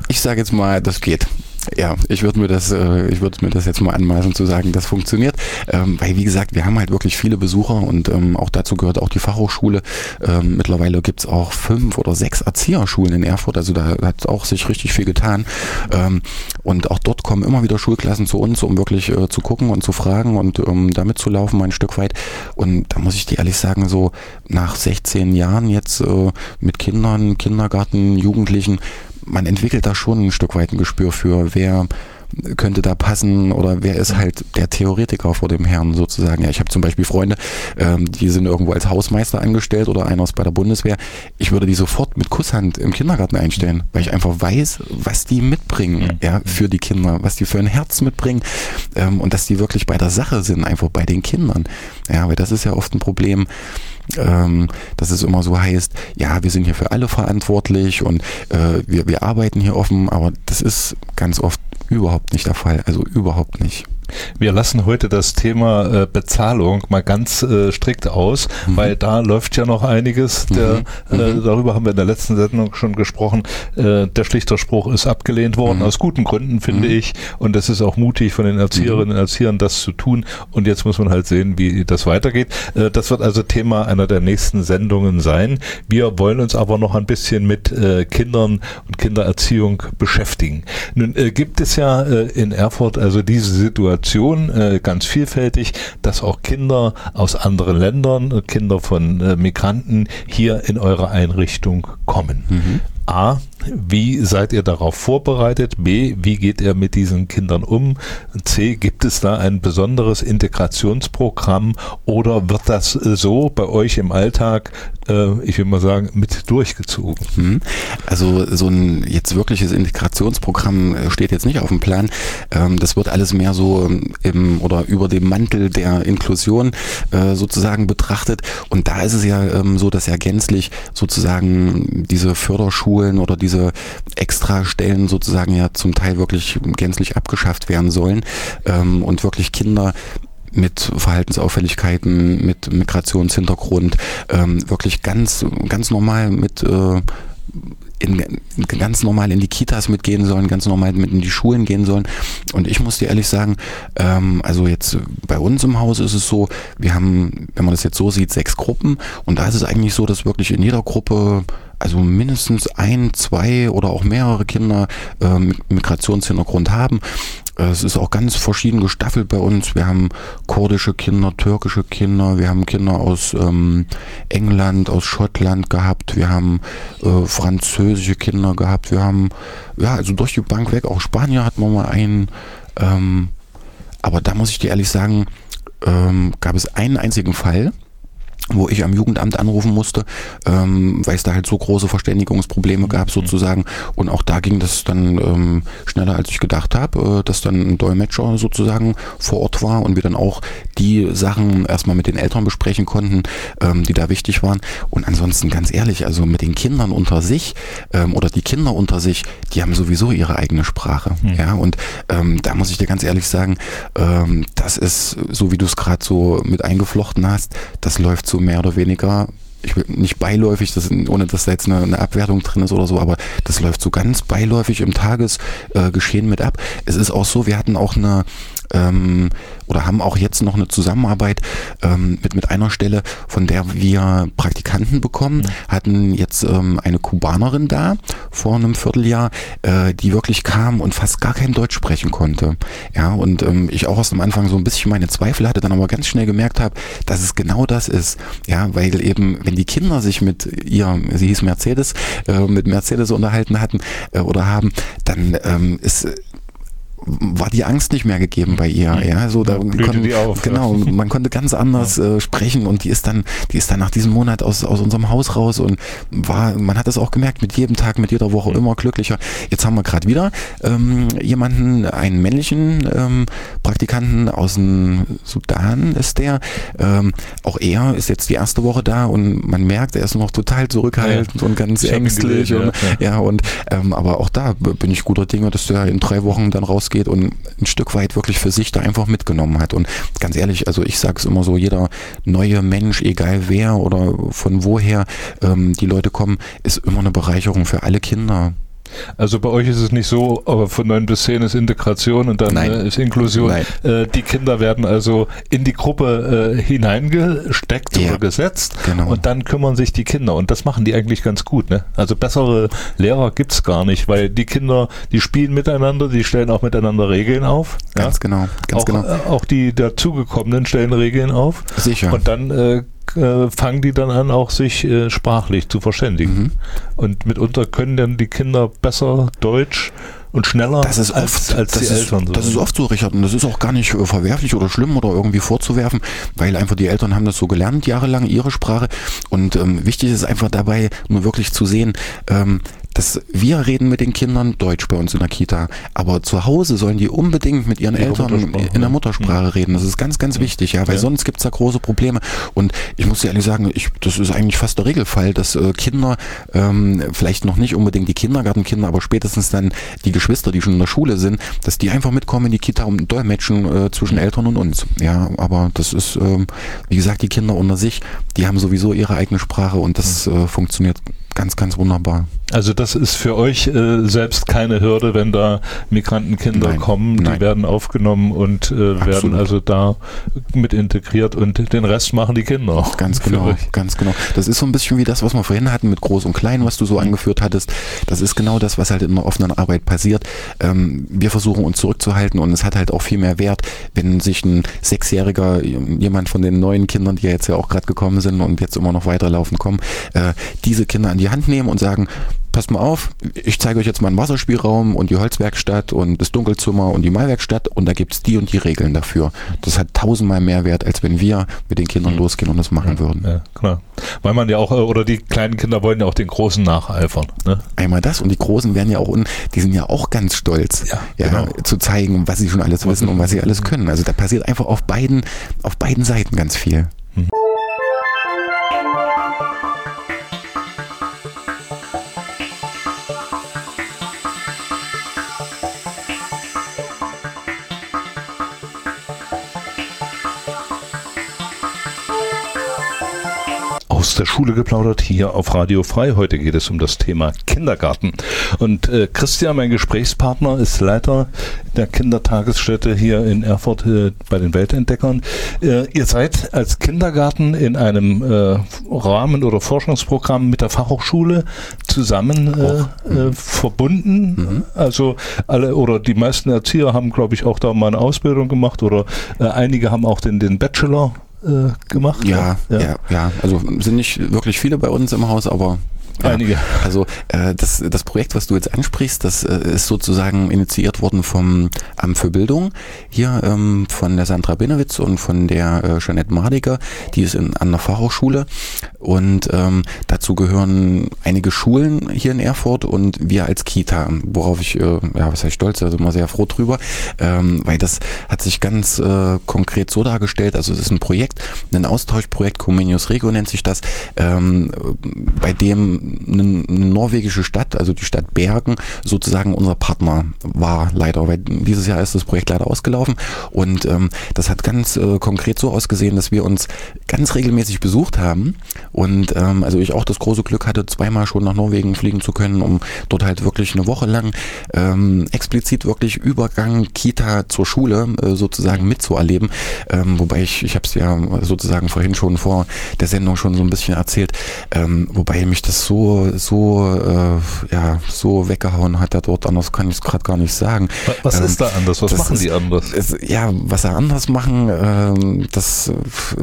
ich sage jetzt mal, das geht. Ja, ich würde mir das, ich würde mir das jetzt mal anmaßen zu sagen, das funktioniert, ähm, weil wie gesagt, wir haben halt wirklich viele Besucher und ähm, auch dazu gehört auch die Fachhochschule. Ähm, mittlerweile gibt's auch fünf oder sechs Erzieherschulen in Erfurt, also da hat auch sich richtig viel getan. Ähm, und auch dort kommen immer wieder Schulklassen zu uns, um wirklich äh, zu gucken und zu fragen und um da mitzulaufen ein Stück weit. Und da muss ich dir ehrlich sagen, so nach 16 Jahren jetzt äh, mit Kindern, Kindergarten, Jugendlichen, man entwickelt da schon ein Stück weit ein Gespür für, wer könnte da passen oder wer ist halt der Theoretiker vor dem Herrn sozusagen. Ja, ich habe zum Beispiel Freunde, ähm, die sind irgendwo als Hausmeister angestellt oder einer ist bei der Bundeswehr. Ich würde die sofort mit Kusshand im Kindergarten einstellen, weil ich einfach weiß, was die mitbringen ja, für die Kinder, was die für ein Herz mitbringen ähm, und dass die wirklich bei der Sache sind, einfach bei den Kindern. Ja, weil das ist ja oft ein Problem ähm, dass es immer so heißt, ja, wir sind hier für alle verantwortlich und äh, wir, wir arbeiten hier offen, aber das ist ganz oft überhaupt nicht der Fall, also überhaupt nicht. Wir lassen heute das Thema äh, Bezahlung mal ganz äh, strikt aus, mhm. weil da läuft ja noch einiges. Der, mhm. äh, mhm. darüber haben wir in der letzten Sendung schon gesprochen. Äh, der Schlichterspruch ist abgelehnt worden, mhm. aus guten Gründen, finde mhm. ich. Und es ist auch mutig von den Erzieherinnen und Erziehern, das zu tun. Und jetzt muss man halt sehen, wie das weitergeht. Äh, das wird also Thema einer der nächsten Sendungen sein. Wir wollen uns aber noch ein bisschen mit äh, Kindern und Kindererziehung beschäftigen. Nun gibt es ja in Erfurt also diese Situation, Situation äh, ganz vielfältig, dass auch Kinder aus anderen Ländern, äh, Kinder von äh, Migranten hier in eure Einrichtung kommen. Mhm. A, wie seid ihr darauf vorbereitet? B, wie geht ihr mit diesen Kindern um? C, gibt es da ein besonderes Integrationsprogramm oder wird das so bei euch im Alltag, äh, ich will mal sagen, mit durchgezogen? Mhm. Also so ein jetzt wirkliches Integrationsprogramm äh, steht jetzt nicht auf dem Plan. Ähm, das wird alles mehr so im oder über dem Mantel der Inklusion äh, sozusagen betrachtet. Und da ist es ja ähm, so, dass ja gänzlich sozusagen diese Förderschulen oder diese diese Extrastellen sozusagen ja zum Teil wirklich gänzlich abgeschafft werden sollen ähm, und wirklich Kinder mit Verhaltensauffälligkeiten, mit Migrationshintergrund, ähm, wirklich ganz, ganz normal mit äh, in, ganz normal in die Kitas mitgehen sollen, ganz normal mit in die Schulen gehen sollen. Und ich muss dir ehrlich sagen, ähm, also jetzt bei uns im Haus ist es so, wir haben, wenn man das jetzt so sieht, sechs Gruppen und da ist es eigentlich so, dass wirklich in jeder Gruppe also mindestens ein, zwei oder auch mehrere Kinder äh, mit Migrationshintergrund haben. Es ist auch ganz verschieden gestaffelt bei uns. Wir haben kurdische Kinder, türkische Kinder, wir haben Kinder aus ähm, England, aus Schottland gehabt, wir haben äh, französische Kinder gehabt, wir haben, ja, also durch die Bank weg, auch Spanier hatten wir mal einen. Ähm, aber da muss ich dir ehrlich sagen, ähm, gab es einen einzigen Fall, wo ich am Jugendamt anrufen musste, ähm, weil es da halt so große Verständigungsprobleme gab mhm. sozusagen. Und auch da ging das dann ähm, schneller, als ich gedacht habe, äh, dass dann ein Dolmetscher sozusagen vor Ort war und wir dann auch die Sachen erstmal mit den Eltern besprechen konnten, ähm, die da wichtig waren. Und ansonsten ganz ehrlich, also mit den Kindern unter sich ähm, oder die Kinder unter sich, die haben sowieso ihre eigene Sprache. Mhm. Ja, und ähm, da muss ich dir ganz ehrlich sagen, ähm, das ist, so wie du es gerade so mit eingeflochten hast, das läuft so so mehr oder weniger ich will nicht beiläufig, das, ohne dass da jetzt eine, eine, Abwertung drin ist oder so, aber das läuft so ganz beiläufig im Tagesgeschehen äh, mit ab. Es ist auch so, wir hatten auch eine, ähm, oder haben auch jetzt noch eine Zusammenarbeit ähm, mit, mit einer Stelle, von der wir Praktikanten bekommen, mhm. hatten jetzt ähm, eine Kubanerin da vor einem Vierteljahr, äh, die wirklich kam und fast gar kein Deutsch sprechen konnte. Ja, und ähm, ich auch aus dem Anfang so ein bisschen meine Zweifel hatte, dann aber ganz schnell gemerkt habe, dass es genau das ist. Ja, weil eben, wenn die Kinder sich mit ihr, sie hieß Mercedes, äh, mit Mercedes unterhalten hatten äh, oder haben, dann ähm, ist war die Angst nicht mehr gegeben bei ihr. Ja, so da kon, die auf, genau, ja. man konnte ganz anders äh, sprechen und die ist dann, die ist dann nach diesem Monat aus, aus unserem Haus raus und war, man hat es auch gemerkt, mit jedem Tag, mit jeder Woche mhm. immer glücklicher. Jetzt haben wir gerade wieder ähm, jemanden, einen männlichen ähm, Praktikanten aus dem Sudan ist der. Ähm, auch er ist jetzt die erste Woche da und man merkt, er ist noch total zurückhaltend ja. und ganz ich ängstlich. Gelesen, und, ja, ja. und ähm, aber auch da bin ich guter Dinge, dass der in drei Wochen dann rausgeht geht und ein Stück weit wirklich für sich da einfach mitgenommen hat. Und ganz ehrlich, also ich sage es immer so, jeder neue Mensch, egal wer oder von woher ähm, die Leute kommen, ist immer eine Bereicherung für alle Kinder. Also bei euch ist es nicht so, aber von 9 bis 10 ist Integration und dann äh, ist Inklusion. Äh, die Kinder werden also in die Gruppe äh, hineingesteckt ja, oder gesetzt genau. und dann kümmern sich die Kinder und das machen die eigentlich ganz gut. Ne? Also bessere Lehrer gibt es gar nicht, weil die Kinder, die spielen miteinander, die stellen auch miteinander Regeln auf. Ganz ja? genau, ganz auch, genau. Äh, auch die dazugekommenen stellen Regeln auf. Sicher. Und dann äh, fangen die dann an, auch sich äh, sprachlich zu verständigen. Mhm. Und mitunter können dann die Kinder besser Deutsch und schneller das ist als, oft, als das die ist, Eltern. So. Das ist oft so, Richard, und das ist auch gar nicht äh, verwerflich oder schlimm oder irgendwie vorzuwerfen, weil einfach die Eltern haben das so gelernt, jahrelang ihre Sprache. Und ähm, wichtig ist einfach dabei, nur wirklich zu sehen, ähm, dass wir reden mit den Kindern Deutsch bei uns in der Kita, aber zu Hause sollen die unbedingt mit ihren Eltern in der Muttersprache reden. Das ist ganz, ganz wichtig, ja, weil ja. sonst gibt's da große Probleme. Und ich muss dir ehrlich sagen, ich, das ist eigentlich fast der Regelfall, dass äh, Kinder, ähm, vielleicht noch nicht unbedingt die Kindergartenkinder, aber spätestens dann die Geschwister, die schon in der Schule sind, dass die einfach mitkommen in die Kita und dolmetschen äh, zwischen Eltern und uns. Ja, aber das ist, ähm, wie gesagt, die Kinder unter sich, die haben sowieso ihre eigene Sprache und das äh, funktioniert ganz, ganz wunderbar. Also das ist für euch äh, selbst keine Hürde, wenn da Migrantenkinder nein, kommen, nein. die werden aufgenommen und äh, werden also da mit integriert und den Rest machen die Kinder. Ganz *laughs* genau, ganz genau. Das ist so ein bisschen wie das, was wir vorhin hatten mit Groß und Klein, was du so angeführt hattest. Das ist genau das, was halt in der offenen Arbeit passiert. Ähm, wir versuchen uns zurückzuhalten und es hat halt auch viel mehr Wert, wenn sich ein Sechsjähriger, jemand von den neuen Kindern, die jetzt ja auch gerade gekommen sind und jetzt immer noch weiterlaufen kommen, äh, diese Kinder an die Hand nehmen und sagen, passt mal auf, ich zeige euch jetzt mal einen Wasserspielraum und die Holzwerkstatt und das Dunkelzimmer und die Malwerkstatt und da gibt es die und die Regeln dafür. Das hat tausendmal mehr Wert, als wenn wir mit den Kindern mhm. losgehen und das machen ja, würden. Ja, klar. Weil man ja auch, äh, oder die kleinen Kinder wollen ja auch den Großen nacheifern. Ne? Einmal das und die Großen werden ja auch, die sind ja auch ganz stolz, ja, ja genau. zu zeigen, was sie schon alles wissen und was sie alles können. Also da passiert einfach auf beiden, auf beiden Seiten ganz viel. Mhm. Aus der Schule geplaudert hier auf Radio Frei. Heute geht es um das Thema Kindergarten. Und äh, Christian, mein Gesprächspartner, ist Leiter der Kindertagesstätte hier in Erfurt äh, bei den Weltentdeckern. Äh, ihr seid als Kindergarten in einem äh, Rahmen- oder Forschungsprogramm mit der Fachhochschule zusammen äh, verbunden. Mhm. Also alle oder die meisten Erzieher haben, glaube ich, auch da mal eine Ausbildung gemacht oder einige haben auch den, den Bachelor äh, gemacht? Ja, ja, ja, ja, Also sind nicht wirklich viele bei uns im Haus, aber Einige. Also äh, das, das Projekt, was du jetzt ansprichst, das äh, ist sozusagen initiiert worden vom Amt für Bildung. Hier ähm, von der Sandra Benewitz und von der äh, Jeanette Mardiger, die ist in, an der Fachhochschule. Und ähm, dazu gehören einige Schulen hier in Erfurt und wir als Kita, worauf ich, äh, ja, was heißt stolz, also immer sehr froh drüber, ähm, weil das hat sich ganz äh, konkret so dargestellt, also es ist ein Projekt, ein Austauschprojekt, Comenius Regio nennt sich das, ähm, bei dem eine, norwegische Stadt, also die Stadt Bergen, sozusagen unser Partner war leider, weil dieses Jahr ist das Projekt leider ausgelaufen. Und ähm, das hat ganz äh, konkret so ausgesehen, dass wir uns ganz regelmäßig besucht haben. Und ähm, also ich auch das große Glück hatte, zweimal schon nach Norwegen fliegen zu können, um dort halt wirklich eine Woche lang ähm, explizit wirklich Übergang Kita zur Schule äh, sozusagen mitzuerleben, ähm, wobei ich, ich habe es ja sozusagen vorhin schon vor der Sendung schon so ein bisschen erzählt, ähm, wobei mich das so so, so, äh, ja, so weggehauen hat er dort. Anders kann ich es gerade gar nicht sagen. Was ähm, ist da anders? Was machen die anders? Ist, ja, was sie anders machen, ähm, das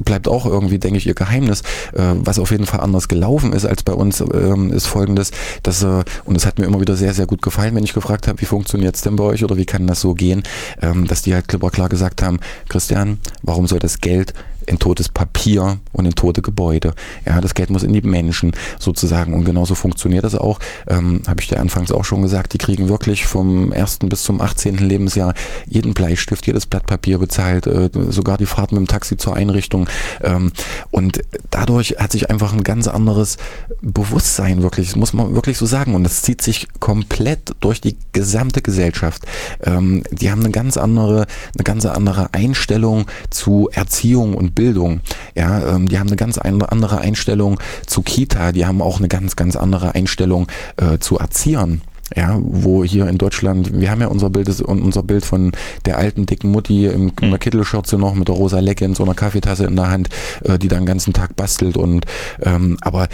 bleibt auch irgendwie, denke ich, ihr Geheimnis. Äh, was auf jeden Fall anders gelaufen ist als bei uns, ähm, ist folgendes, dass, äh, und es hat mir immer wieder sehr, sehr gut gefallen, wenn ich gefragt habe, wie funktioniert es denn bei euch oder wie kann das so gehen, ähm, dass die halt klipp klar gesagt haben, Christian, warum soll das Geld in totes Papier und in tote Gebäude. Ja, das Geld muss in die Menschen sozusagen. Und genauso funktioniert das auch. Ähm, Habe ich dir anfangs auch schon gesagt, die kriegen wirklich vom ersten bis zum 18. Lebensjahr jeden Bleistift, jedes Blatt Papier bezahlt, äh, sogar die Fahrt mit dem Taxi zur Einrichtung. Ähm, und dadurch hat sich einfach ein ganz anderes Bewusstsein wirklich, das muss man wirklich so sagen. Und das zieht sich komplett durch die gesamte Gesellschaft. Ähm, die haben eine ganz andere, eine ganz andere Einstellung zu Erziehung und Bildung. Ja, ähm, die haben eine ganz andere Einstellung zu Kita, die haben auch eine ganz, ganz andere Einstellung äh, zu Erziehern. Ja, wo hier in Deutschland, wir haben ja unser Bild, unser Bild von der alten dicken Mutti im, in der hm. Kittelschürze noch mit der rosa Lecke in so einer Kaffeetasse in der Hand, äh, die dann den ganzen Tag bastelt und ähm, aber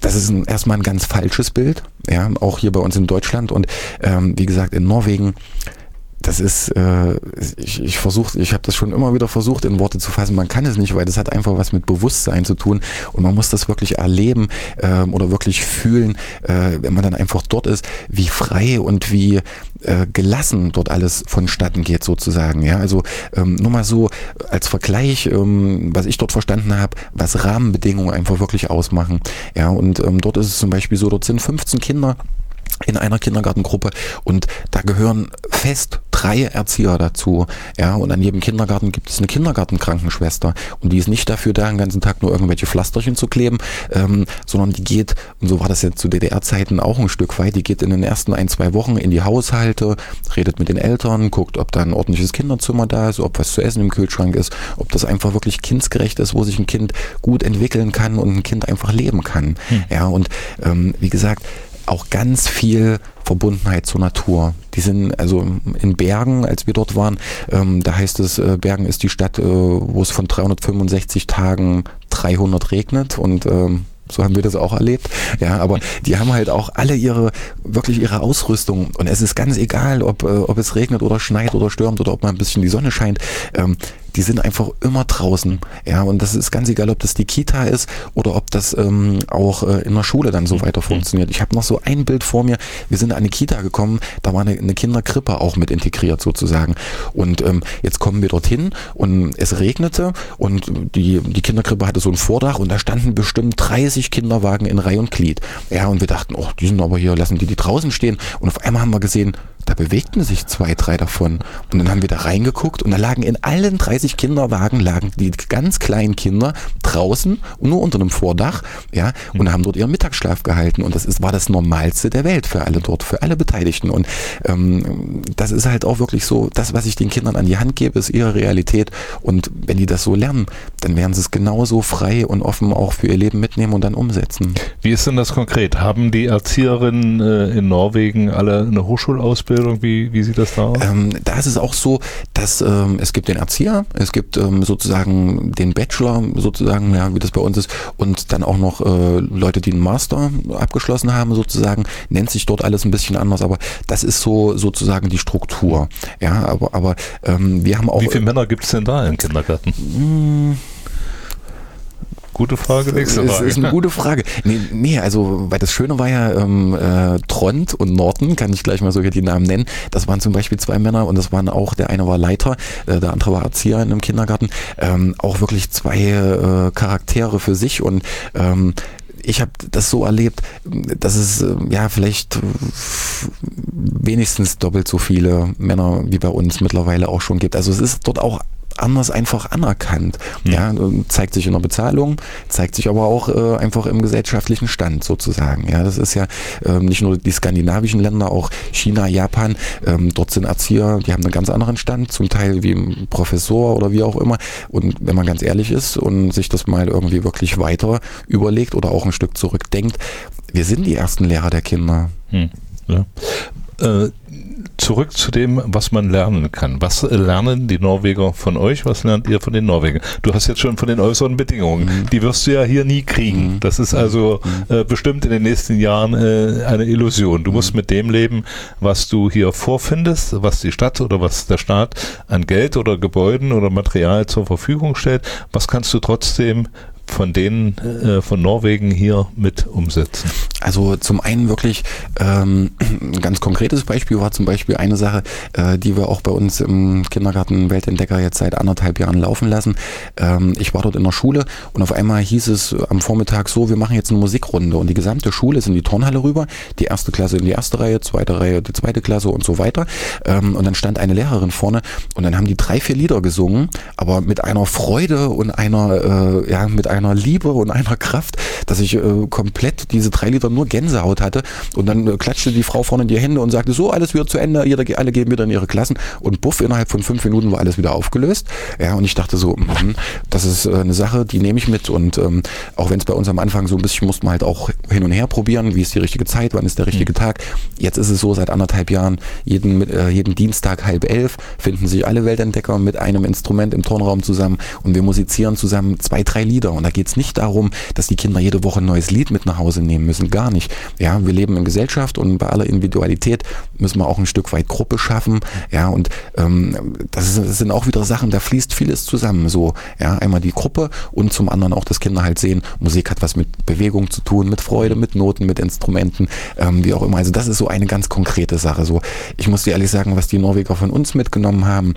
das ist ein, erstmal ein ganz falsches Bild, ja, auch hier bei uns in Deutschland und ähm, wie gesagt in Norwegen das ist, äh, ich, ich versuche, ich habe das schon immer wieder versucht in Worte zu fassen. Man kann es nicht, weil das hat einfach was mit Bewusstsein zu tun und man muss das wirklich erleben ähm, oder wirklich fühlen, äh, wenn man dann einfach dort ist, wie frei und wie äh, gelassen dort alles vonstatten geht sozusagen. Ja, also ähm, nur mal so als Vergleich, ähm, was ich dort verstanden habe, was Rahmenbedingungen einfach wirklich ausmachen. Ja, und ähm, dort ist es zum Beispiel so, dort sind 15 Kinder in einer Kindergartengruppe und da gehören fest drei Erzieher dazu. Ja, und an jedem Kindergarten gibt es eine Kindergartenkrankenschwester und die ist nicht dafür da, den ganzen Tag nur irgendwelche Pflasterchen zu kleben, ähm, sondern die geht, und so war das jetzt zu DDR-Zeiten auch ein Stück weit, die geht in den ersten ein, zwei Wochen in die Haushalte, redet mit den Eltern, guckt, ob da ein ordentliches Kinderzimmer da ist, ob was zu essen im Kühlschrank ist, ob das einfach wirklich kindsgerecht ist, wo sich ein Kind gut entwickeln kann und ein Kind einfach leben kann. Hm. Ja, und ähm, wie gesagt, auch ganz viel Verbundenheit zur Natur. Die sind also in Bergen, als wir dort waren, ähm, da heißt es, äh, Bergen ist die Stadt, äh, wo es von 365 Tagen 300 regnet und ähm, so haben wir das auch erlebt. Ja, aber die haben halt auch alle ihre, wirklich ihre Ausrüstung. Und es ist ganz egal, ob, äh, ob es regnet oder schneit oder stürmt oder ob mal ein bisschen die Sonne scheint. Ähm, die sind einfach immer draußen. Ja, und das ist ganz egal, ob das die Kita ist oder ob das ähm, auch äh, in der Schule dann so mhm. weiter funktioniert. Ich habe noch so ein Bild vor mir. Wir sind an eine Kita gekommen, da war eine, eine Kinderkrippe auch mit integriert sozusagen. Und ähm, jetzt kommen wir dorthin und es regnete und die, die Kinderkrippe hatte so ein Vordach und da standen bestimmt 30 Kinderwagen in Reihe und Glied. Ja, und wir dachten, oh, die sind aber hier, lassen die die draußen stehen. Und auf einmal haben wir gesehen, da bewegten sich zwei, drei davon. Und dann haben wir da reingeguckt und da lagen in allen 30 Kinderwagen lagen die ganz kleinen Kinder draußen, nur unter einem Vordach, ja, und mhm. haben dort ihren Mittagsschlaf gehalten. Und das ist, war das Normalste der Welt für alle dort, für alle Beteiligten. Und ähm, das ist halt auch wirklich so, das, was ich den Kindern an die Hand gebe, ist ihre Realität. Und wenn die das so lernen, dann werden sie es genauso frei und offen auch für ihr Leben mitnehmen und dann umsetzen. Wie ist denn das konkret? Haben die Erzieherinnen äh, in Norwegen alle eine Hochschulausbildung? Wie, wie sieht das da aus? Ähm, da ist es auch so, dass ähm, es gibt den Erzieher, es gibt ähm, sozusagen den Bachelor, sozusagen, ja, wie das bei uns ist, und dann auch noch äh, Leute, die einen Master abgeschlossen haben, sozusagen, nennt sich dort alles ein bisschen anders, aber das ist so sozusagen die Struktur. Ja, aber, aber ähm, wir haben auch. Wie viele Männer gibt es denn da im Kindergarten? Mh, hm, Gute Frage, nächste Frage. Ist, ist eine gute Frage. Nee, nee, also, weil das Schöne war ja ähm, äh, Trond und Norton, kann ich gleich mal sogar die Namen nennen. Das waren zum Beispiel zwei Männer und das waren auch, der eine war Leiter, äh, der andere war Erzieher in einem Kindergarten. Ähm, auch wirklich zwei äh, Charaktere für sich und ähm, ich habe das so erlebt, dass es äh, ja vielleicht wenigstens doppelt so viele Männer wie bei uns mittlerweile auch schon gibt. Also es ist dort auch anders einfach anerkannt. Ja, zeigt sich in der Bezahlung, zeigt sich aber auch äh, einfach im gesellschaftlichen Stand sozusagen. Ja, das ist ja ähm, nicht nur die skandinavischen Länder, auch China, Japan. Ähm, dort sind Erzieher, die haben einen ganz anderen Stand, zum Teil wie ein Professor oder wie auch immer. Und wenn man ganz ehrlich ist und sich das mal irgendwie wirklich weiter überlegt oder auch ein Stück zurückdenkt, wir sind die ersten Lehrer der Kinder. Hm. Ja. Äh, zurück zu dem, was man lernen kann. Was lernen die Norweger von euch? Was lernt ihr von den Norwegern? Du hast jetzt schon von den äußeren Bedingungen. Mhm. Die wirst du ja hier nie kriegen. Mhm. Das ist also mhm. äh, bestimmt in den nächsten Jahren äh, eine Illusion. Du musst mhm. mit dem leben, was du hier vorfindest, was die Stadt oder was der Staat an Geld oder Gebäuden oder Material zur Verfügung stellt. Was kannst du trotzdem von denen äh, von Norwegen hier mit umsetzen? Also zum einen wirklich ähm, ein ganz konkretes Beispiel war zum Beispiel eine Sache, äh, die wir auch bei uns im Kindergarten Weltentdecker jetzt seit anderthalb Jahren laufen lassen. Ähm, ich war dort in der Schule und auf einmal hieß es am Vormittag so, wir machen jetzt eine Musikrunde und die gesamte Schule ist in die Turnhalle rüber, die erste Klasse in die erste Reihe, zweite Reihe die zweite Klasse und so weiter. Ähm, und dann stand eine Lehrerin vorne und dann haben die drei, vier Lieder gesungen, aber mit einer Freude und einer, äh, ja, mit einer einer Liebe und einer Kraft, dass ich äh, komplett diese drei Liter nur Gänsehaut hatte. Und dann äh, klatschte die Frau vorne in die Hände und sagte, so, alles wieder zu Ende, jeder, alle gehen wieder in ihre Klassen. Und buff, innerhalb von fünf Minuten war alles wieder aufgelöst. Ja, und ich dachte so, mh, das ist äh, eine Sache, die nehme ich mit. Und ähm, auch wenn es bei uns am Anfang so ein bisschen musste man halt auch hin und her probieren, wie ist die richtige Zeit, wann ist der richtige mhm. Tag. Jetzt ist es so, seit anderthalb Jahren, jeden, äh, jeden Dienstag halb elf finden sich alle Weltentdecker mit einem Instrument im Turnraum zusammen und wir musizieren zusammen zwei, drei Lieder. Und da geht es nicht darum, dass die Kinder jede Woche ein neues Lied mit nach Hause nehmen müssen. Gar nicht. Ja, wir leben in Gesellschaft und bei aller Individualität müssen wir auch ein Stück weit Gruppe schaffen. Ja, und ähm, das, ist, das sind auch wieder Sachen, da fließt vieles zusammen. So, ja, einmal die Gruppe und zum anderen auch, dass Kinder halt sehen, Musik hat was mit Bewegung zu tun, mit Freude, mit Noten, mit Instrumenten, ähm, wie auch immer. Also das ist so eine ganz konkrete Sache. So, ich muss dir ehrlich sagen, was die Norweger von uns mitgenommen haben,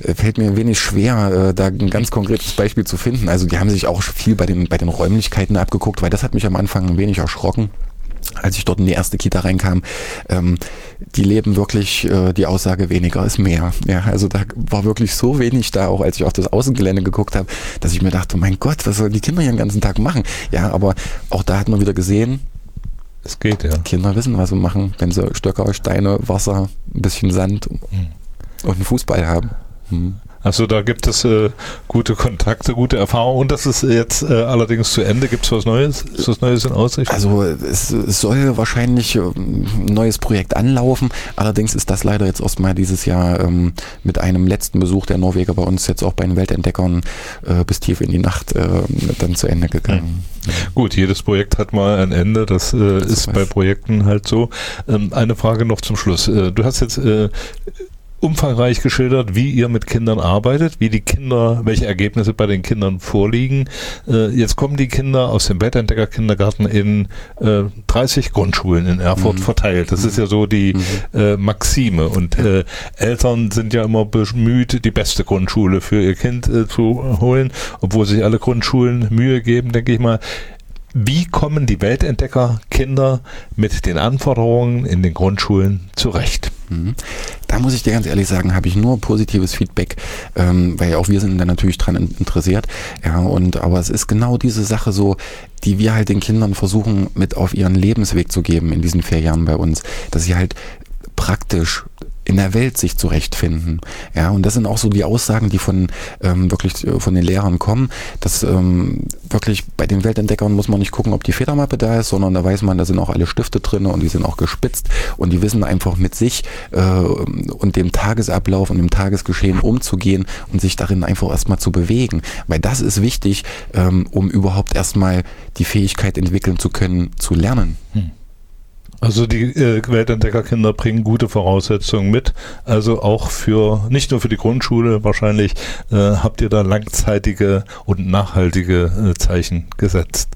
äh, fällt mir ein wenig schwer, äh, da ein ganz konkretes Beispiel zu finden. Also die haben sich auch viel bei den bei den Räumlichkeiten abgeguckt, weil das hat mich am Anfang ein wenig erschrocken als ich dort in die erste Kita reinkam, ähm, die leben wirklich äh, die Aussage weniger ist mehr. Ja, also da war wirklich so wenig da, auch als ich auf das Außengelände geguckt habe, dass ich mir dachte, mein Gott, was sollen die Kinder hier den ganzen Tag machen? Ja, aber auch da hat man wieder gesehen, es geht, ja. Kinder wissen, was sie machen, wenn sie Stöcker, Steine, Wasser, ein bisschen Sand hm. und einen Fußball haben. Hm. Also da gibt es äh, gute Kontakte, gute Erfahrungen und das ist jetzt äh, allerdings zu Ende. Gibt es was Neues? Ist was Neues in Aussicht? Also es, soll wahrscheinlich ähm, ein neues Projekt anlaufen. Allerdings ist das leider jetzt erstmal dieses Jahr ähm, mit einem letzten Besuch der Norweger bei uns jetzt auch bei den Weltentdeckern äh, bis tief in die Nacht äh, dann zu Ende gegangen. Mhm. Gut, jedes Projekt hat mal ein Ende. Das, äh, das ist bei Projekten halt so. Ähm, eine Frage noch zum Schluss. Äh, du hast jetzt umfangreich geschildert, wie ihr mit Kindern arbeitet, wie die Kinder, welche Ergebnisse bei den Kindern vorliegen. Äh, jetzt kommen die Kinder aus dem Weltentdecker Kindergarten in äh, 30 Grundschulen in Erfurt mhm. verteilt. Das mhm. ist ja so die mhm. äh, Maxime. Und äh, Eltern sind ja immer bemüht, die beste Grundschule für ihr Kind äh, zu holen, obwohl sich alle Grundschulen Mühe geben, denke ich mal. Wie kommen die Weltentdeckerkinder mit den Anforderungen in den Grundschulen zurecht? Mhm. Da muss ich dir ganz ehrlich sagen, habe ich nur positives Feedback, ähm, weil auch wir sind da natürlich dran interessiert. Ja, und aber es ist genau diese Sache so, die wir halt den Kindern versuchen mit auf ihren Lebensweg zu geben in diesen vier Jahren bei uns, dass sie halt praktisch in der Welt sich zurechtfinden. Ja, und das sind auch so die Aussagen, die von ähm, wirklich äh, von den Lehrern kommen, dass ähm, wirklich bei den Weltentdeckern muss man nicht gucken, ob die Federmappe da ist, sondern da weiß man, da sind auch alle Stifte drin und die sind auch gespitzt und die wissen einfach mit sich äh, und dem Tagesablauf und dem Tagesgeschehen umzugehen und sich darin einfach erstmal zu bewegen. Weil das ist wichtig, ähm, um überhaupt erstmal die Fähigkeit entwickeln zu können, zu lernen. Hm. Also die äh, Weltentdeckerkinder bringen gute Voraussetzungen mit. Also auch für, nicht nur für die Grundschule wahrscheinlich, äh, habt ihr da langzeitige und nachhaltige äh, Zeichen gesetzt.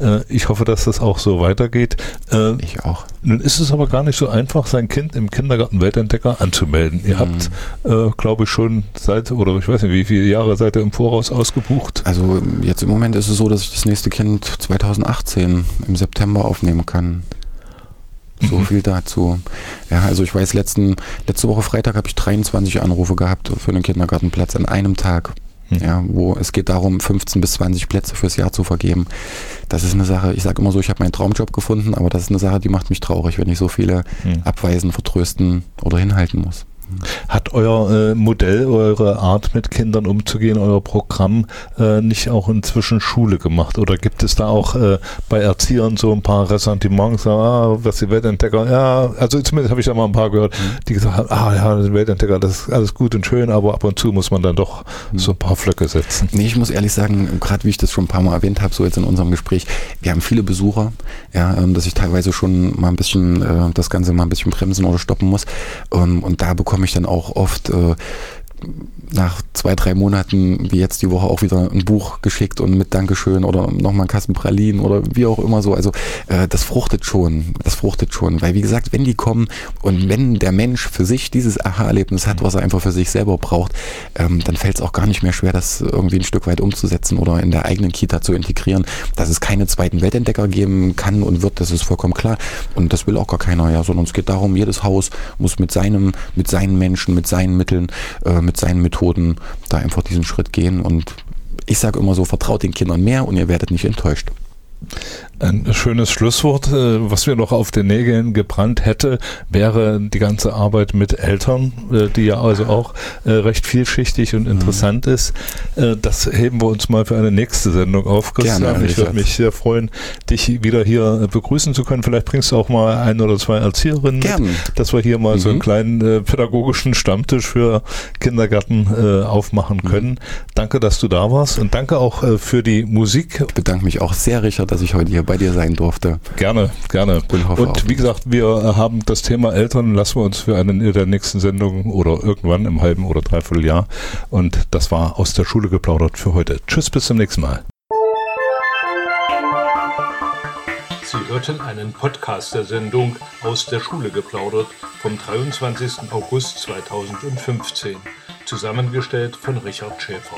Äh, ich hoffe, dass das auch so weitergeht. Äh, ich auch. Nun ist es aber gar nicht so einfach, sein Kind im Kindergarten Weltentdecker anzumelden. Ihr mhm. habt, äh, glaube ich, schon seit, oder ich weiß nicht, wie viele Jahre seid ihr im Voraus ausgebucht? Also jetzt im Moment ist es so, dass ich das nächste Kind 2018 im September aufnehmen kann. So mhm. viel dazu. Ja, also ich weiß, letzten, letzte Woche Freitag habe ich 23 Anrufe gehabt für einen Kindergartenplatz an einem Tag. Mhm. Ja, wo es geht darum, 15 bis 20 Plätze fürs Jahr zu vergeben. Das ist eine Sache, ich sage immer so, ich habe meinen Traumjob gefunden, aber das ist eine Sache, die macht mich traurig, wenn ich so viele mhm. abweisen, vertrösten oder hinhalten muss. Hat euer äh, Modell, eure Art mit Kindern umzugehen, euer Programm äh, nicht auch inzwischen Schule gemacht? Oder gibt es da auch äh, bei Erziehern so ein paar Ressentiments, ah, was die Weltentdecker, ja, also zumindest habe ich da mal ein paar gehört, mhm. die gesagt haben, ah ja, die Weltentdecker, das ist alles gut und schön, aber ab und zu muss man dann doch mhm. so ein paar Flöcke setzen. Nee, ich muss ehrlich sagen, gerade wie ich das schon ein paar Mal erwähnt habe, so jetzt in unserem Gespräch, wir haben viele Besucher, ja, ähm, dass ich teilweise schon mal ein bisschen äh, das Ganze mal ein bisschen bremsen oder stoppen muss. Ähm, und da bekomme ich dann auch oft äh, nach zwei, drei Monaten, wie jetzt die Woche, auch wieder ein Buch geschickt und mit Dankeschön oder nochmal ein Kasten Pralinen oder wie auch immer so. Also äh, das fruchtet schon, das fruchtet schon. Weil wie gesagt, wenn die kommen und wenn der Mensch für sich dieses Aha-Erlebnis hat, was er einfach für sich selber braucht, ähm, dann fällt es auch gar nicht mehr schwer, das irgendwie ein Stück weit umzusetzen oder in der eigenen Kita zu integrieren. Dass es keine zweiten Weltentdecker geben kann und wird, das ist vollkommen klar. Und das will auch gar keiner, ja, sondern es geht darum, jedes Haus muss mit seinem, mit seinen Menschen, mit seinen Mitteln, äh, mit seinen Methoden da einfach diesen Schritt gehen. Und ich sage immer so, vertraut den Kindern mehr und ihr werdet nicht enttäuscht. Ein schönes Schlusswort, äh, was mir noch auf den Nägeln gebrannt hätte, wäre die ganze Arbeit mit Eltern, äh, die ja also auch äh, recht vielschichtig und interessant mhm. ist. Das heben wir uns mal für eine nächste Sendung auf, Christian. Gerne, ich würde mich sehr freuen, dich wieder hier begrüßen zu können. Vielleicht bringst du auch mal ein oder zwei Erzieherinnen Gerne. mit, dass wir hier mal mhm. so einen mhm. kleinen pädagogischen Stammtisch für Kindergarten aufmachen mhm. können. Mhm. Danke, dass du da warst und danke auch für die Musik. Ich bedanke mich auch sehr, Richard, dass ich heute hier bei dir sein durfte. Gerne, gerne. Und wie gesagt, wir haben das Thema Eltern, lassen wir uns für eine der nächsten Sendungen oder irgendwann im halben oder dreiviertel Jahr. Und das war aus der Schule geplaudert für heute. Tschüss, bis zum nächsten Mal. Sie hörten einen Podcast der Sendung aus der Schule geplaudert vom 23. August 2015, zusammengestellt von Richard Schäfer.